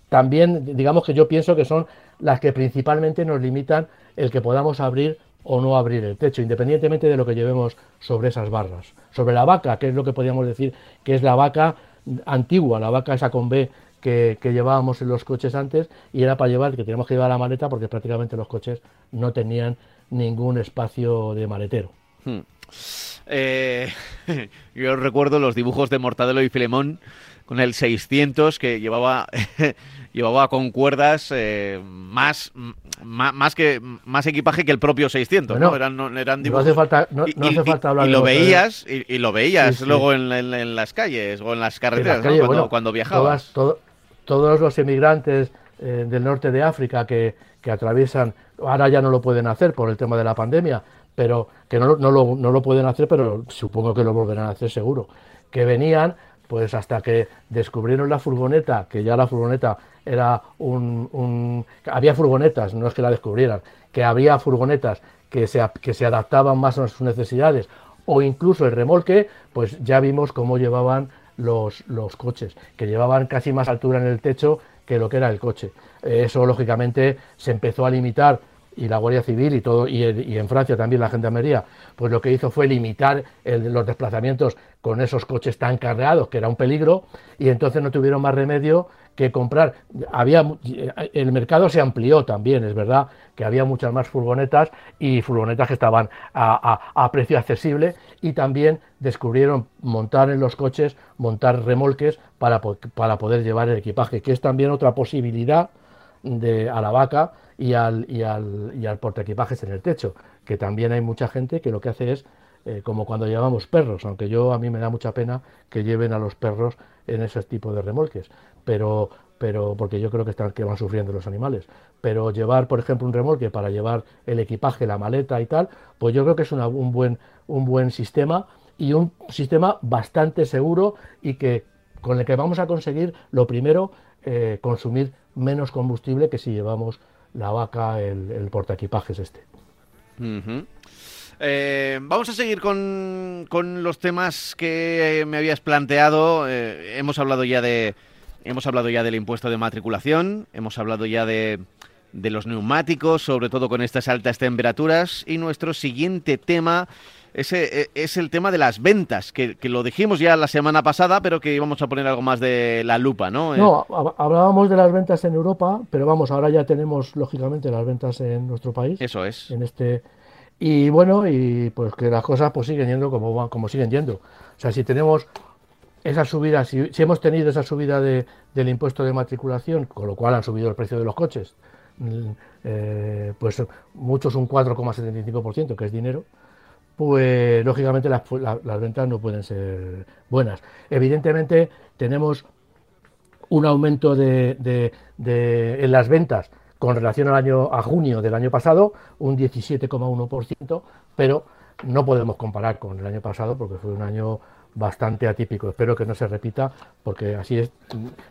también digamos que yo pienso que son las que principalmente nos limitan el que podamos abrir o no abrir el techo, independientemente de lo que llevemos sobre esas barras. Sobre la vaca, que es lo que podríamos decir que es la vaca antigua, la vaca esa con B que, llevábamos en los coches antes y era para llevar, que teníamos que llevar la maleta porque prácticamente los coches no tenían ningún espacio de maletero. Hmm. Eh, yo recuerdo los dibujos de Mortadelo y Filemón con el 600 que llevaba llevaba con cuerdas eh, más, más que más equipaje que el propio 600 no, Eran, eran dibujos. no hace falta no, hace falta hablar y, lo veías y, lo veías luego en, las calles o en las carreteras cuando, viajabas todos los emigrantes eh, del norte de África que, que atraviesan ahora ya no lo pueden hacer por el tema de la pandemia pero que no, no, lo, no lo pueden hacer pero supongo que lo volverán a hacer seguro. Que venían pues hasta que descubrieron la furgoneta, que ya la furgoneta era un, había furgonetas, no es que la descubrieran, que había furgonetas que se, que se adaptaban más a sus necesidades, o incluso el remolque, pues ya vimos cómo llevaban los, los coches, que llevaban casi más altura en el techo que lo que era el coche. Eso, lógicamente, se empezó a limitar y la Guardia Civil y todo y, en Francia también la Gendarmería, pues lo que hizo fue limitar los desplazamientos con esos coches tan carreados, que era un peligro, y entonces no tuvieron más remedio que comprar. Había el mercado se amplió también, es verdad que había muchas más furgonetas y furgonetas que estaban a, precio accesible y también descubrieron montar en los coches, montar remolques para, para poder llevar el equipaje, que es también otra posibilidad de, a la vaca y al, y al, y al en el techo, que también hay mucha gente que lo que hace es eh, como cuando llevamos perros, aunque yo a mí me da mucha pena que lleven a los perros en ese tipo de remolques, pero, pero porque yo creo que, están, que van sufriendo los animales. Pero llevar, por ejemplo, un remolque para llevar el equipaje, la maleta y tal, pues yo creo que es un, buen, un buen sistema y un sistema bastante seguro y que con el que vamos a conseguir, lo primero, eh, consumir menos combustible que si llevamos la vaca, el, el portaequipajes este. Eh, vamos a seguir con, con, los temas que me habías planteado. Eh, hemos hablado ya de hemos hablado ya del impuesto de matriculación, hemos hablado ya de, de los neumáticos, sobre todo con estas altas temperaturas. Y nuestro siguiente tema ese eh, es el tema de las ventas, que, lo dijimos ya la semana pasada, pero que íbamos a poner algo más de la lupa, ¿no? No, hablábamos de las ventas en Europa, pero vamos, ahora ya tenemos lógicamente las ventas en nuestro país. Eso es. En este y bueno, y pues que las cosas pues siguen yendo como como siguen yendo. O sea, si tenemos esa subida, si, hemos tenido esa subida de, del impuesto de matriculación, con lo cual han subido el precio de los coches, mm, eh, pues muchos un 4,75%, que es dinero, pues lógicamente las, ventas no pueden ser buenas. Evidentemente tenemos un aumento de, en las ventas con relación al año a junio del año pasado, un 17,1%, pero no podemos comparar con el año pasado porque fue un año bastante atípico. Espero que no se repita porque así es,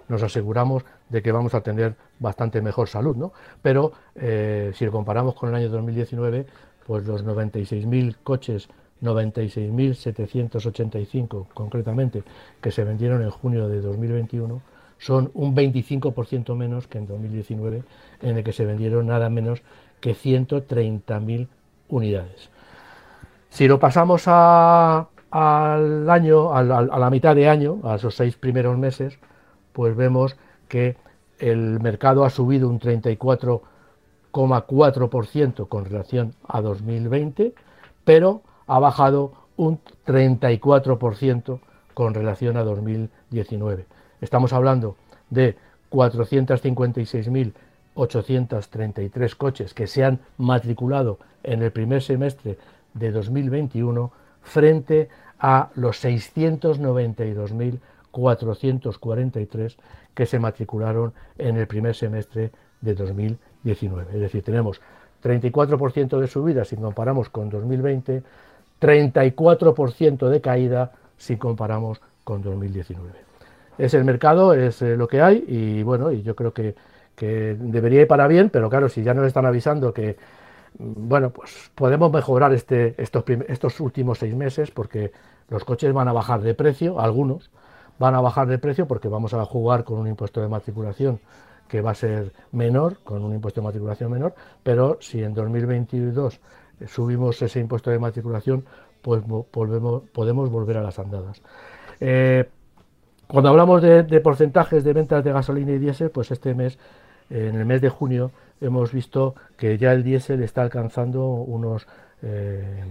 nos aseguramos de que vamos a tener bastante mejor salud, ¿no? Pero eh, si lo comparamos con el año 2019, pues los 96.000 coches, 96.785 concretamente, que se vendieron en junio de 2021, son un 25% menos que en 2019, en el que se vendieron nada menos que 130.000 unidades. Si lo pasamos al año, a la mitad de año, a esos seis primeros meses, pues vemos que el mercado ha subido un 34 4% con relación a 2020, pero ha bajado un 34% con relación a 2019. Estamos hablando de 456.833 coches que se han matriculado en el primer semestre de 2021 frente a los 692.443 que se matricularon en el primer semestre de 2021. 19. Es decir, tenemos 34% de subida si comparamos con 2020, 34% de caída si comparamos con 2019. Es el mercado, es eh, lo que hay y bueno, y yo creo que, debería ir para bien, pero claro, si ya nos están avisando que bueno, pues podemos mejorar este, estos, estos últimos seis meses porque los coches van a bajar de precio, algunos van a bajar de precio porque vamos a jugar con un impuesto de matriculación que va a ser menor, con un impuesto de matriculación menor, pero si en 2022 subimos ese impuesto de matriculación, pues volvemos, podemos volver a las andadas. Eh, cuando hablamos de, porcentajes de ventas de gasolina y diésel, pues este mes, en el mes de junio, hemos visto que ya el diésel está alcanzando unos eh,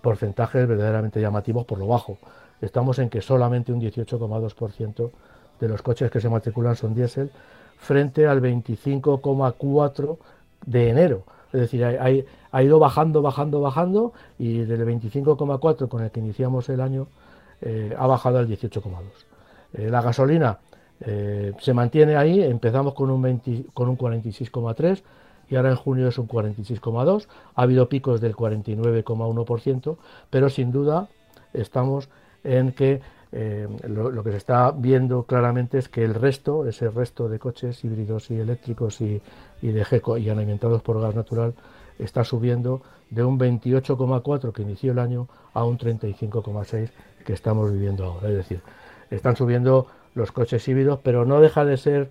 porcentajes verdaderamente llamativos por lo bajo. Estamos en que solamente un 18,2% de los coches que se matriculan son diésel frente al 25,4 de enero. Es decir, ha, ido bajando, bajando, bajando y del 25,4 con el que iniciamos el año eh, ha bajado al 18,2. Eh, la gasolina eh, se mantiene ahí, empezamos con un, con un 46,3 y ahora en junio es un 46,2. Ha habido picos del 49,1%, pero sin duda estamos en que eh, lo, que se está viendo claramente es que el resto, ese resto de coches híbridos y eléctricos y, de GECO y alimentados por gas natural, está subiendo de un 28,4 que inició el año a un 35,6 que estamos viviendo ahora. Es decir, están subiendo los coches híbridos, pero no deja de ser,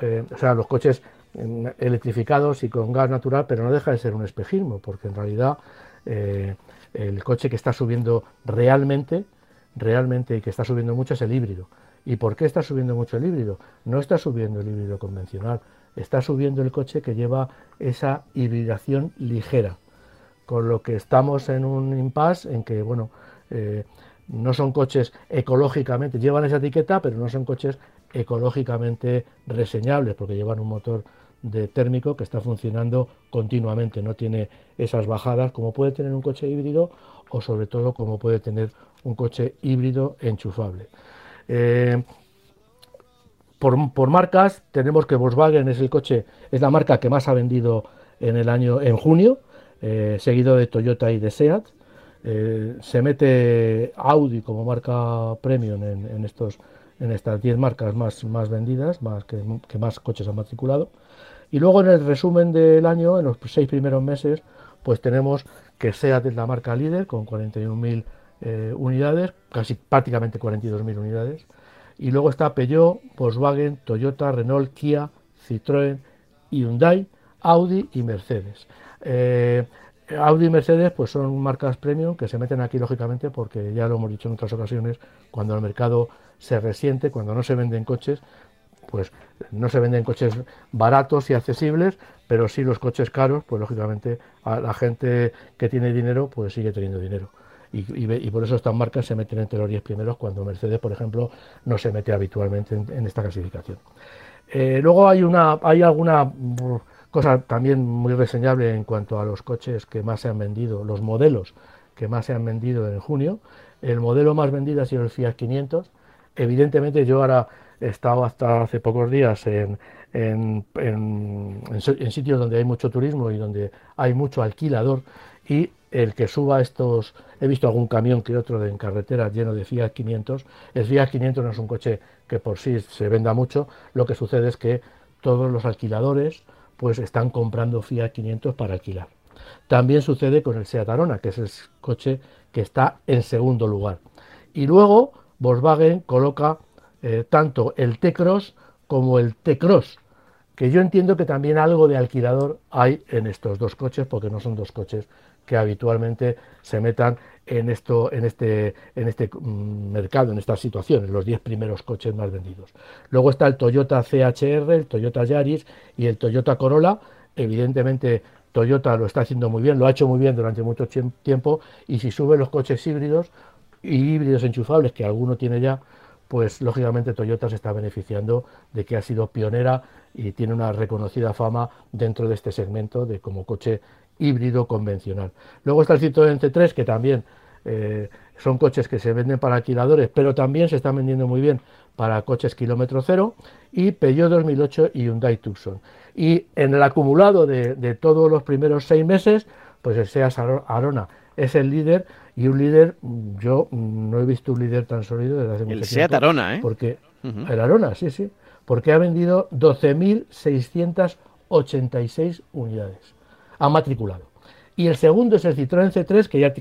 eh, o sea, los coches electrificados y con gas natural, pero no deja de ser un espejismo, porque en realidad eh, el coche que está subiendo realmente, realmente y que está subiendo mucho es el híbrido. ¿Y por qué está subiendo mucho el híbrido? No está subiendo el híbrido convencional, está subiendo el coche que lleva esa hibridación ligera, con lo que estamos en un impasse en que, bueno, eh, no son coches ecológicamente, llevan esa etiqueta, pero no son coches ecológicamente reseñables, porque llevan un motor de térmico que está funcionando continuamente, no tiene esas bajadas como puede tener un coche híbrido o sobre todo como puede tener un coche híbrido enchufable. Eh, por, marcas tenemos que Volkswagen es el coche, es la marca que más ha vendido en el año, en junio, eh, seguido de Toyota y de Seat. Eh, se mete Audi como marca premium en, estos en estas 10 marcas más, más vendidas, más que, más coches han matriculado. Y luego en el resumen del año, en los seis primeros meses, pues tenemos que SEAT es la marca líder con 41.000 eh, unidades, casi prácticamente 42.000 unidades. Y luego está Peugeot, Volkswagen, Toyota, Renault, Kia, Citroën, Hyundai, Audi y Mercedes. Eh, Audi y Mercedes pues son marcas premium que se meten aquí lógicamente porque ya lo hemos dicho en otras ocasiones, cuando el mercado se resiente, cuando no se venden coches, pues no se venden coches baratos y accesibles, pero sí los coches caros, pues lógicamente a la gente que tiene dinero pues sigue teniendo dinero. Y, por eso estas marcas se meten entre los 10 primeros cuando Mercedes, por ejemplo, no se mete habitualmente en, esta clasificación. Eh, luego hay, una, hay alguna cosa también muy reseñable en cuanto a los coches que más se han vendido, los modelos que más se han vendido en junio. El modelo más vendido ha sido el Fiat 500. Evidentemente yo ahora he estado hasta hace pocos días en, sitios donde hay mucho turismo y donde hay mucho alquilador y el que suba estos, he visto algún camión que otro en carretera lleno de Fiat 500, el Fiat 500 no es un coche que por sí se venda mucho, lo que sucede es que todos los alquiladores, pues están comprando Fiat 500 para alquilar. También sucede con el Seat Arona, que es el coche que está en segundo lugar. Y luego Volkswagen coloca eh, tanto el T-Cross como el T-Cross, que yo entiendo que también algo de alquilador hay en estos dos coches, porque no son dos coches que habitualmente se metan en esto, en este, en este mm, mercado, en estas situaciones, los 10 primeros coches más vendidos. Luego está el Toyota CHR, el Toyota Yaris y el Toyota Corolla. Evidentemente Toyota lo está haciendo muy bien, lo ha hecho muy bien durante mucho tiempo y si sube los coches híbridos y híbridos enchufables, que alguno tiene ya, pues lógicamente Toyota se está beneficiando de que ha sido pionera y tiene una reconocida fama dentro de este segmento de como coche híbrido convencional. Luego está el Citroën C3, que también eh, son coches que se venden para alquiladores, pero también se están vendiendo muy bien para coches kilómetro cero, y Peugeot 2008 y Hyundai Tucson. Y en el acumulado de, todos los primeros seis meses, pues el Seat Arona es el líder, y un líder, yo no he visto un líder tan sólido desde hace mucho tiempo. El Seat Arona, ¿eh? Porque, El Arona, sí, sí, porque ha vendido 12.686 unidades ha matriculado. Y el segundo es el Citroën C3, que ya,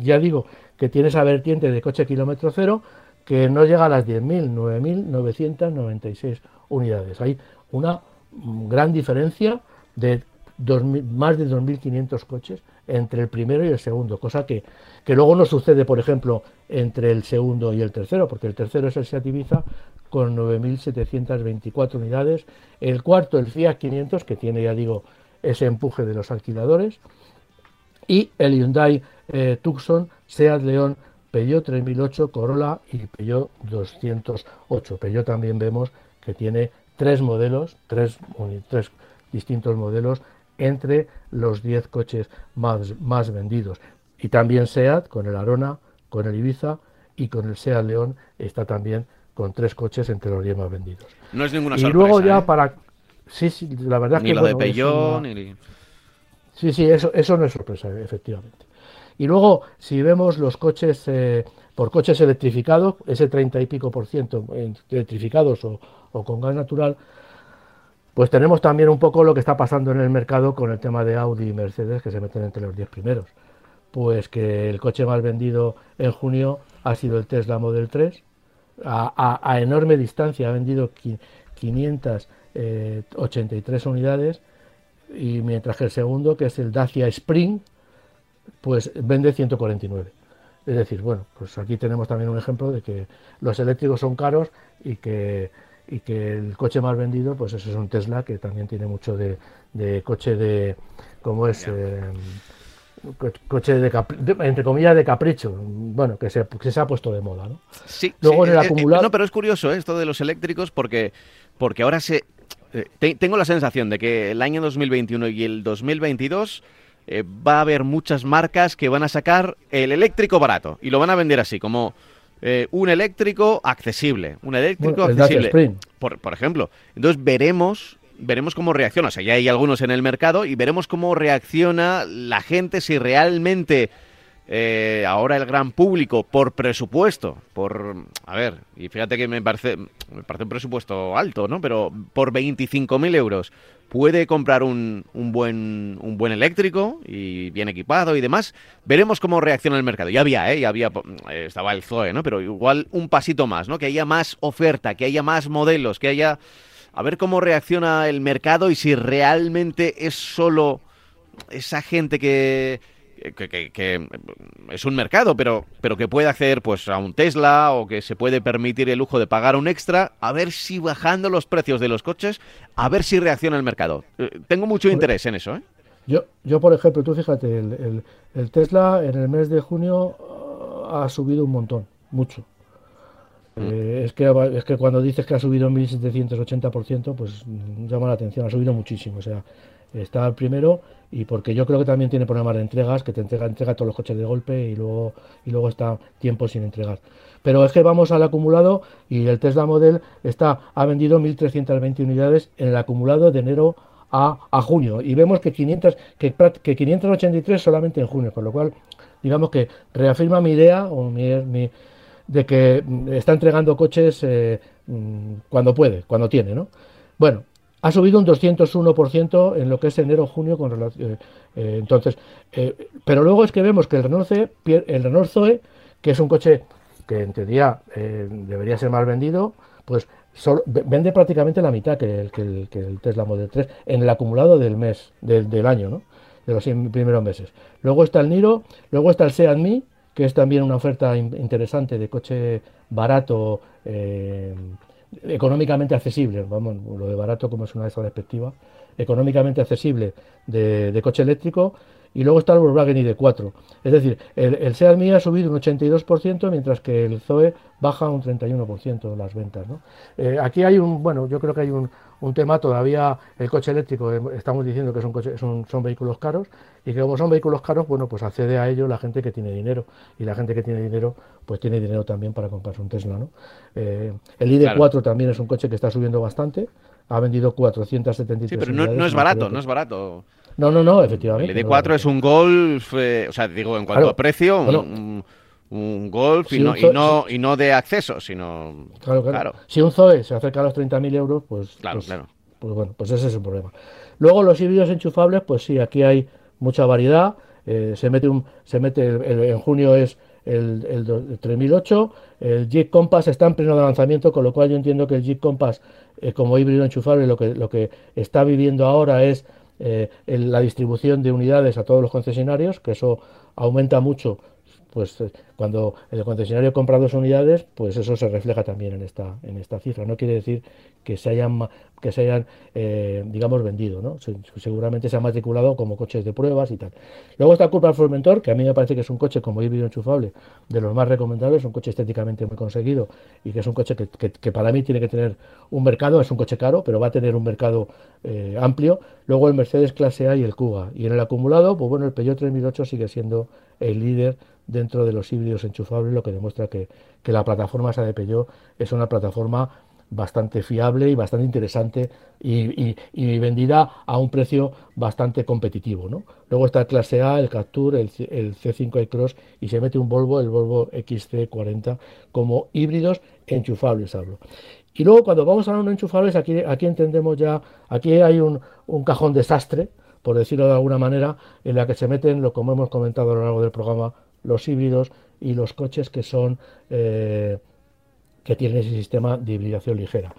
ya digo que tiene esa vertiente de coche kilómetro cero, que no llega a las 10.000, 9.996 unidades. Hay una gran diferencia de más de 2.500 coches entre el primero y el segundo, cosa que, que, luego no sucede, por ejemplo, entre el segundo y el tercero, porque el tercero es el Seat Ibiza con 9.724 unidades, el cuarto el Fiat 500, que tiene, ya digo, ese empuje de los alquiladores. Y el Hyundai eh, Tucson, Seat León, Peugeot 3008, Corolla y Peugeot 208. Peugeot también vemos que tiene tres modelos, tres, tres distintos modelos entre los 10 coches más, más vendidos. Y también SEAT con el Arona, con el Ibiza y con el SEAT León está también con tres coches entre los 10 más vendidos. No es ninguna y sorpresa. Y luego ya ¿eh? para Sí, sí, la verdad ni que. Lo de Peugeot, ni... Sí, sí, eso, eso no es sorpresa, efectivamente. Y luego, si vemos los coches, eh, por coches electrificados, ese 30 y pico por ciento electrificados o, o, con gas natural, pues tenemos también un poco lo que está pasando en el mercado con el tema de Audi y Mercedes, que se meten entre los 10 primeros. Pues que el coche más vendido en junio ha sido el Tesla Model 3, a, a, a enorme distancia, ha vendido 583 unidades y mientras que el segundo, que es el Dacia Spring, pues vende 149. Es decir, bueno, pues aquí tenemos también un ejemplo de que los eléctricos son caros y que, y que el coche más vendido, pues eso es un Tesla que también tiene mucho de, coche de, ¿cómo es? Eh, coche de, entre comillas de capricho, bueno, que se, que se ha puesto de moda, ¿no? Sí, Luego en el eh, eh, no, pero es curioso esto de los eléctricos porque, porque ahora se... tengo la sensación de que el año 2021 y el 2022 eh, va a haber muchas marcas que van a sacar el eléctrico barato y lo van a vender así, como eh, un eléctrico accesible. Un eléctrico accesible. Por, por, ejemplo. Entonces veremos. Veremos cómo reacciona. O sea, ya hay algunos en el mercado y veremos cómo reacciona la gente si realmente eh, ahora el gran público por presupuesto, por a ver, y fíjate que me parece me parece un presupuesto alto, ¿no? Pero por 25.000 euros puede comprar un, un, buen un buen eléctrico y bien equipado y demás. Veremos cómo reacciona el mercado. Ya había, ¿eh? Ya había eh, estaba el Zoe, ¿no? Pero igual un pasito más, ¿no? Que haya más oferta, que haya más modelos, que haya a ver cómo reacciona el mercado y si realmente es solo esa gente que que, es un mercado, pero, pero que puede acceder pues a un Tesla o que se puede permitir el lujo de pagar un extra, a ver si bajando los precios de los coches, a ver si reacciona el mercado. Eh, tengo mucho interés en eso. ¿eh? Yo, yo, por ejemplo, tú fíjate, el, el, Tesla en el mes de junio ah, ha subido un montón, mucho. Mm. Eh, es, que, es que cuando dices que ha subido un 1780%, pues llama la atención, ha subido muchísimo. O sea, está el primero y porque yo creo que también tiene problemas de entregas, que te entrega, entrega todos los coches de golpe y luego, y luego está tiempo sin entregar. Pero es que vamos al acumulado y el Tesla Model está, ha vendido 1.320 unidades en el acumulado de enero a, a junio y vemos que, 500, que, que 583 solamente en junio, con lo cual digamos que reafirma mi idea o mi, de que está entregando coches eh, mm, cuando puede, cuando tiene, ¿no? Bueno, ha subido un 201% en lo que es enero-junio con relación. Eh, eh, entonces, eh, pero luego es que vemos que el Renault, el Renault Zoe, que es un coche que en teoría debería ser más vendido, pues vende prácticamente la mitad que el, que el, Tesla Model 3 en el acumulado del mes, del, año, ¿no? de los primeros meses. Luego está el Niro, luego está el Seat Mi, que es también una oferta interesante de coche barato económicamente accesible, vamos, lo de barato como es una de esas perspectivas, económicamente accesible de, coche eléctrico y luego está el Volkswagen ID4. Es decir, el, el Seat Mii ha subido un 82%, mientras que el Zoe baja un 31% de las ventas. ¿no? Eh, aquí hay un, bueno, yo creo que hay un, un tema todavía, el coche eléctrico, eh, estamos diciendo que son, coche, son, son vehículos caros y que como son vehículos caros, bueno, pues accede a ello la gente que tiene dinero y la gente que tiene dinero, pues tiene dinero también para comprarse un Tesla, ¿no? Eh, el ID4 también es un coche que está subiendo bastante, ha vendido 473 Sí, pero no, es barato, no es barato. No, no, no, efectivamente. El ID4 es un Golf, o sea, digo, en cuanto a precio, un, un Golf y, no, y, no, y no de acceso, sino... Claro, claro. Si un Zoe se acerca a los 30.000 euros, pues, claro, pues, claro. pues bueno, pues ese es el problema. Luego los híbridos enchufables, pues sí, aquí hay mucha variedad. Eh, se mete un, se mete en junio es el, el, 3008. El Jeep Compass está en pleno lanzamiento, con lo cual yo entiendo que el Jeep Compass eh, como híbrido enchufable lo que, lo que está viviendo ahora es eh, la distribución de unidades a todos los concesionarios, que eso aumenta mucho pues eh, cuando el concesionario compra dos unidades, pues eso se refleja también en esta, en esta cifra. No quiere decir que se hayan, que se hayan eh, digamos, vendido, ¿no? seguramente se han matriculado como coches de pruebas y tal. Luego está Cupra Formentor, que a mí me parece que es un coche como híbrido enchufable, de los más recomendables, un coche estéticamente muy conseguido y que es un coche que, para mí tiene que tener un mercado, es un coche caro, pero va a tener un mercado eh, amplio. Luego el Mercedes Clase A y el Cuga. Y en el acumulado, pues bueno, el Peugeot 3008 sigue siendo el líder dentro de los híbridos enchufables, lo que demuestra que, la plataforma esa de Peugeot es una plataforma bastante fiable y bastante interesante y, vendida a un precio bastante competitivo. ¿no? Luego está el clase A, el Capture, el, C5 Cross y se mete un Volvo, el Volvo XC40, como híbridos enchufables hablo. Y luego cuando vamos a los no enchufables, aquí, aquí entendemos ya, aquí hay un, un cajón desastre, por decirlo de alguna manera, en la que se meten, lo como hemos comentado a lo largo del programa, los híbridos y los coches que son eh, que tienen ese sistema de hibridación ligera.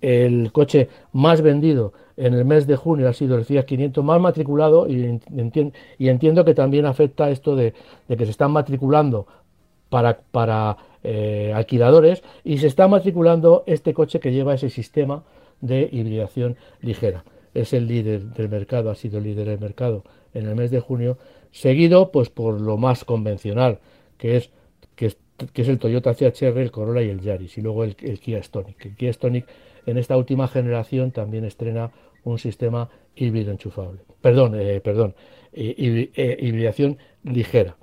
el coche más vendido en el mes de junio ha sido el Fiat 500 más matriculado y, y entiendo que también afecta esto de, que se están matriculando para, para eh, alquiladores y se está matriculando este coche que lleva ese sistema de hibridación ligera. Es el líder del mercado, ha sido el líder del mercado en el mes de junio, seguido pues por lo más convencional, que es, que el Toyota CHR, el Corolla y el Yaris, y luego el, Kia Stonic. El Kia Stonic en esta última generación también estrena un sistema híbrido enchufable. Perdón, eh, perdón, eh, eh, hibridación ligera.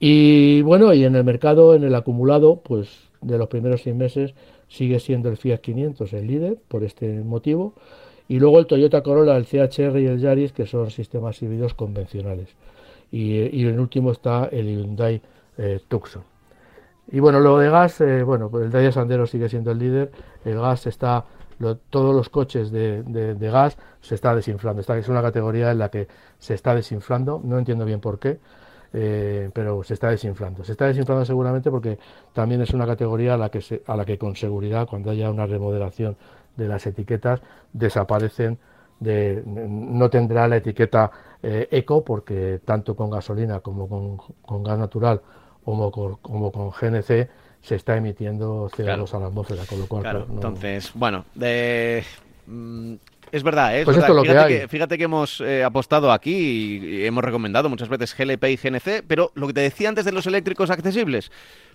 Y bueno, y en el mercado, en el acumulado, pues de los primeros seis meses sigue siendo el Fiat 500 el líder por este motivo. Y luego el Toyota Corolla, el CHR y el Yaris, que son sistemas híbridos convencionales. Y, y en último está el Hyundai Tucson. Y bueno, lo de gas, bueno, pues el Dacia Sandero sigue siendo el líder. El gas está todos los coches de, gas se está desinflando. Esta es una categoría en la que se está desinflando, no entiendo bien por qué, eh, pero se está desinflando. Se está desinflando seguramente porque también es una categoría a la que, a la que con seguridad, cuando haya una remodelación de las etiquetas, desaparecen. De, no tendrá la etiqueta eh, eco porque tanto con gasolina como con, gas natural como como con GNC se está emitiendo CO2 a la atmósfera, con lo cual... Claro, entonces, bueno. Mm, es verdad, ¿eh? es pues verdad. fíjate, que, fíjate, que, hemos eh, apostado aquí y, hemos recomendado muchas veces GLP y GNC, pero lo que te decía antes de los eléctricos accesibles,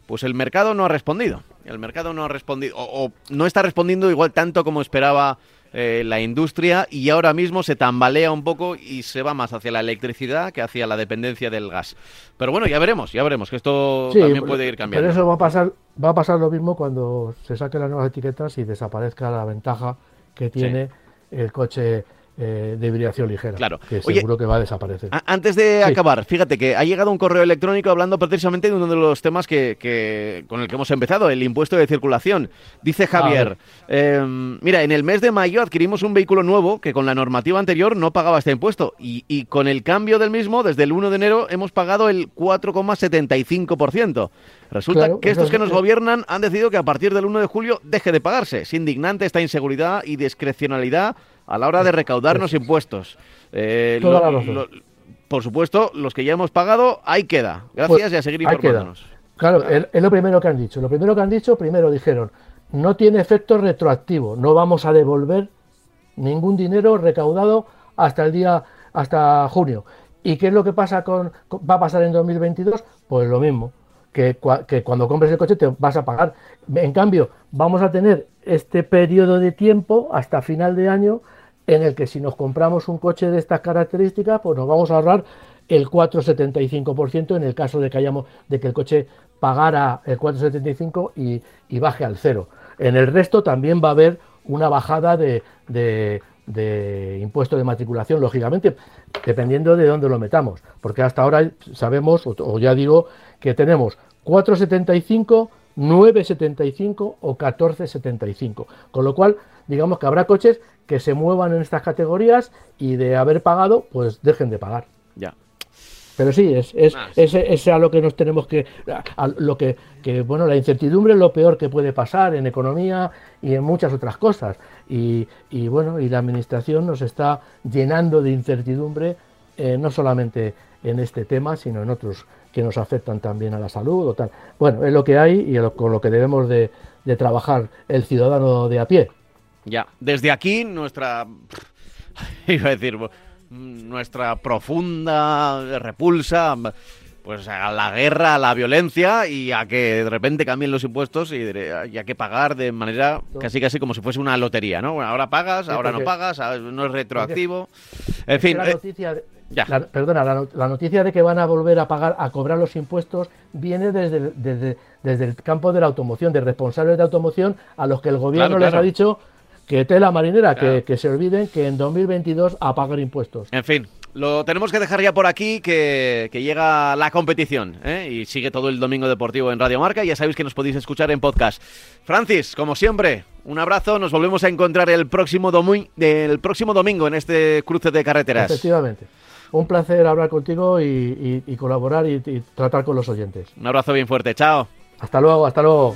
pues el mercado no ha respondido. El mercado no ha respondido, o no está respondiendo igual tanto como esperaba eh, la industria y ahora mismo se tambalea un poco y se va más hacia la electricidad que hacia la dependencia del gas. Pero bueno, ya veremos, ya veremos que esto también puede ir cambiando. Pero eso va a pasar, va a pasar lo mismo cuando se saquen las nuevas etiquetas y desaparezca la ventaja que tiene el coche eh, de hibridación ligera. Claro. Que seguro que va a desaparecer. Antes de acabar, fíjate que ha llegado un correo electrónico hablando precisamente de uno de los temas que, con el que hemos empezado, el impuesto de circulación. Dice Javier, em, mira, en el mes de mayo adquirimos un vehículo nuevo que con la normativa anterior no pagaba este impuesto y, y con el cambio del mismo, desde el 1 de enero, hemos pagado el 4,75%. Resulta que estos que nos gobiernan han decidido que a partir del 1 de julio deje de pagarse. Es indignante esta inseguridad y discrecionalidad a la hora de recaudarnos impuestos. Eh, por supuesto, los que ya hemos pagado, ahí queda. Gracias pues, y a seguir informándonos. Claro, es, lo primero que han dicho. Lo primero que han dicho, primero dijeron, no tiene efecto retroactivo, no vamos a devolver ningún dinero recaudado hasta el día, hasta junio. ¿Y qué es lo que pasa con, va a pasar en 2022? Pues lo mismo, que, cuando compres el coche te vas a pagar. En cambio, vamos a tener este periodo de tiempo hasta final de año en el que si nos compramos un coche de estas características, pues nos vamos a ahorrar el 4,75% en el caso de que hayamos de que el coche pagara el 4,75 y, y baje al cero. En el resto también va a haber una bajada de, impuesto de matriculación, lógicamente, dependiendo de dónde lo metamos, porque hasta ahora sabemos, o, ya digo, que tenemos 4,75 9,75 o 14,75. Con lo cual, digamos que habrá coches que se muevan en estas categorías y de haber pagado, pues dejen de pagar. Ya. Pero sí, es, es, es, a lo que nos tenemos que, a lo que, que, bueno, la incertidumbre es lo peor que puede pasar en economía y en muchas otras cosas. Y, y bueno, y la administración nos está llenando de incertidumbre, eh, no solamente en este tema, sino en otros que nos afectan también a la salud o tal. Bueno, es lo que hay y con lo que debemos de, de trabajar el ciudadano de a pie. Ya, desde aquí nuestra, iba a decir, nuestra profunda repulsa pues a la guerra, a la violencia y a que de repente cambien los impuestos y, a que pagar de manera casi casi como si fuese una lotería, ¿no? ahora pagas, ahora no pagas, no es retroactivo. En fin. La eh, noticia, perdona, la, noticia de que van a volver a pagar, a cobrar los impuestos, viene desde, desde, desde el campo de la automoción, de responsables de automoción a los que el gobierno les ha dicho que tela marinera, que, se olviden que en 2022 a pagar impuestos. En fin, lo tenemos que dejar ya por aquí, que, llega la competición ¿eh? y sigue todo el domingo deportivo en Radio Marca. Ya sabéis que nos podéis escuchar en podcast. Francis, como siempre, un abrazo. Nos volvemos a encontrar el próximo, próximo domingo en este cruce de carreteras. Efectivamente. Un placer hablar contigo y, colaborar y tratar con los oyentes. Un abrazo bien fuerte. Chao. Hasta luego, hasta luego.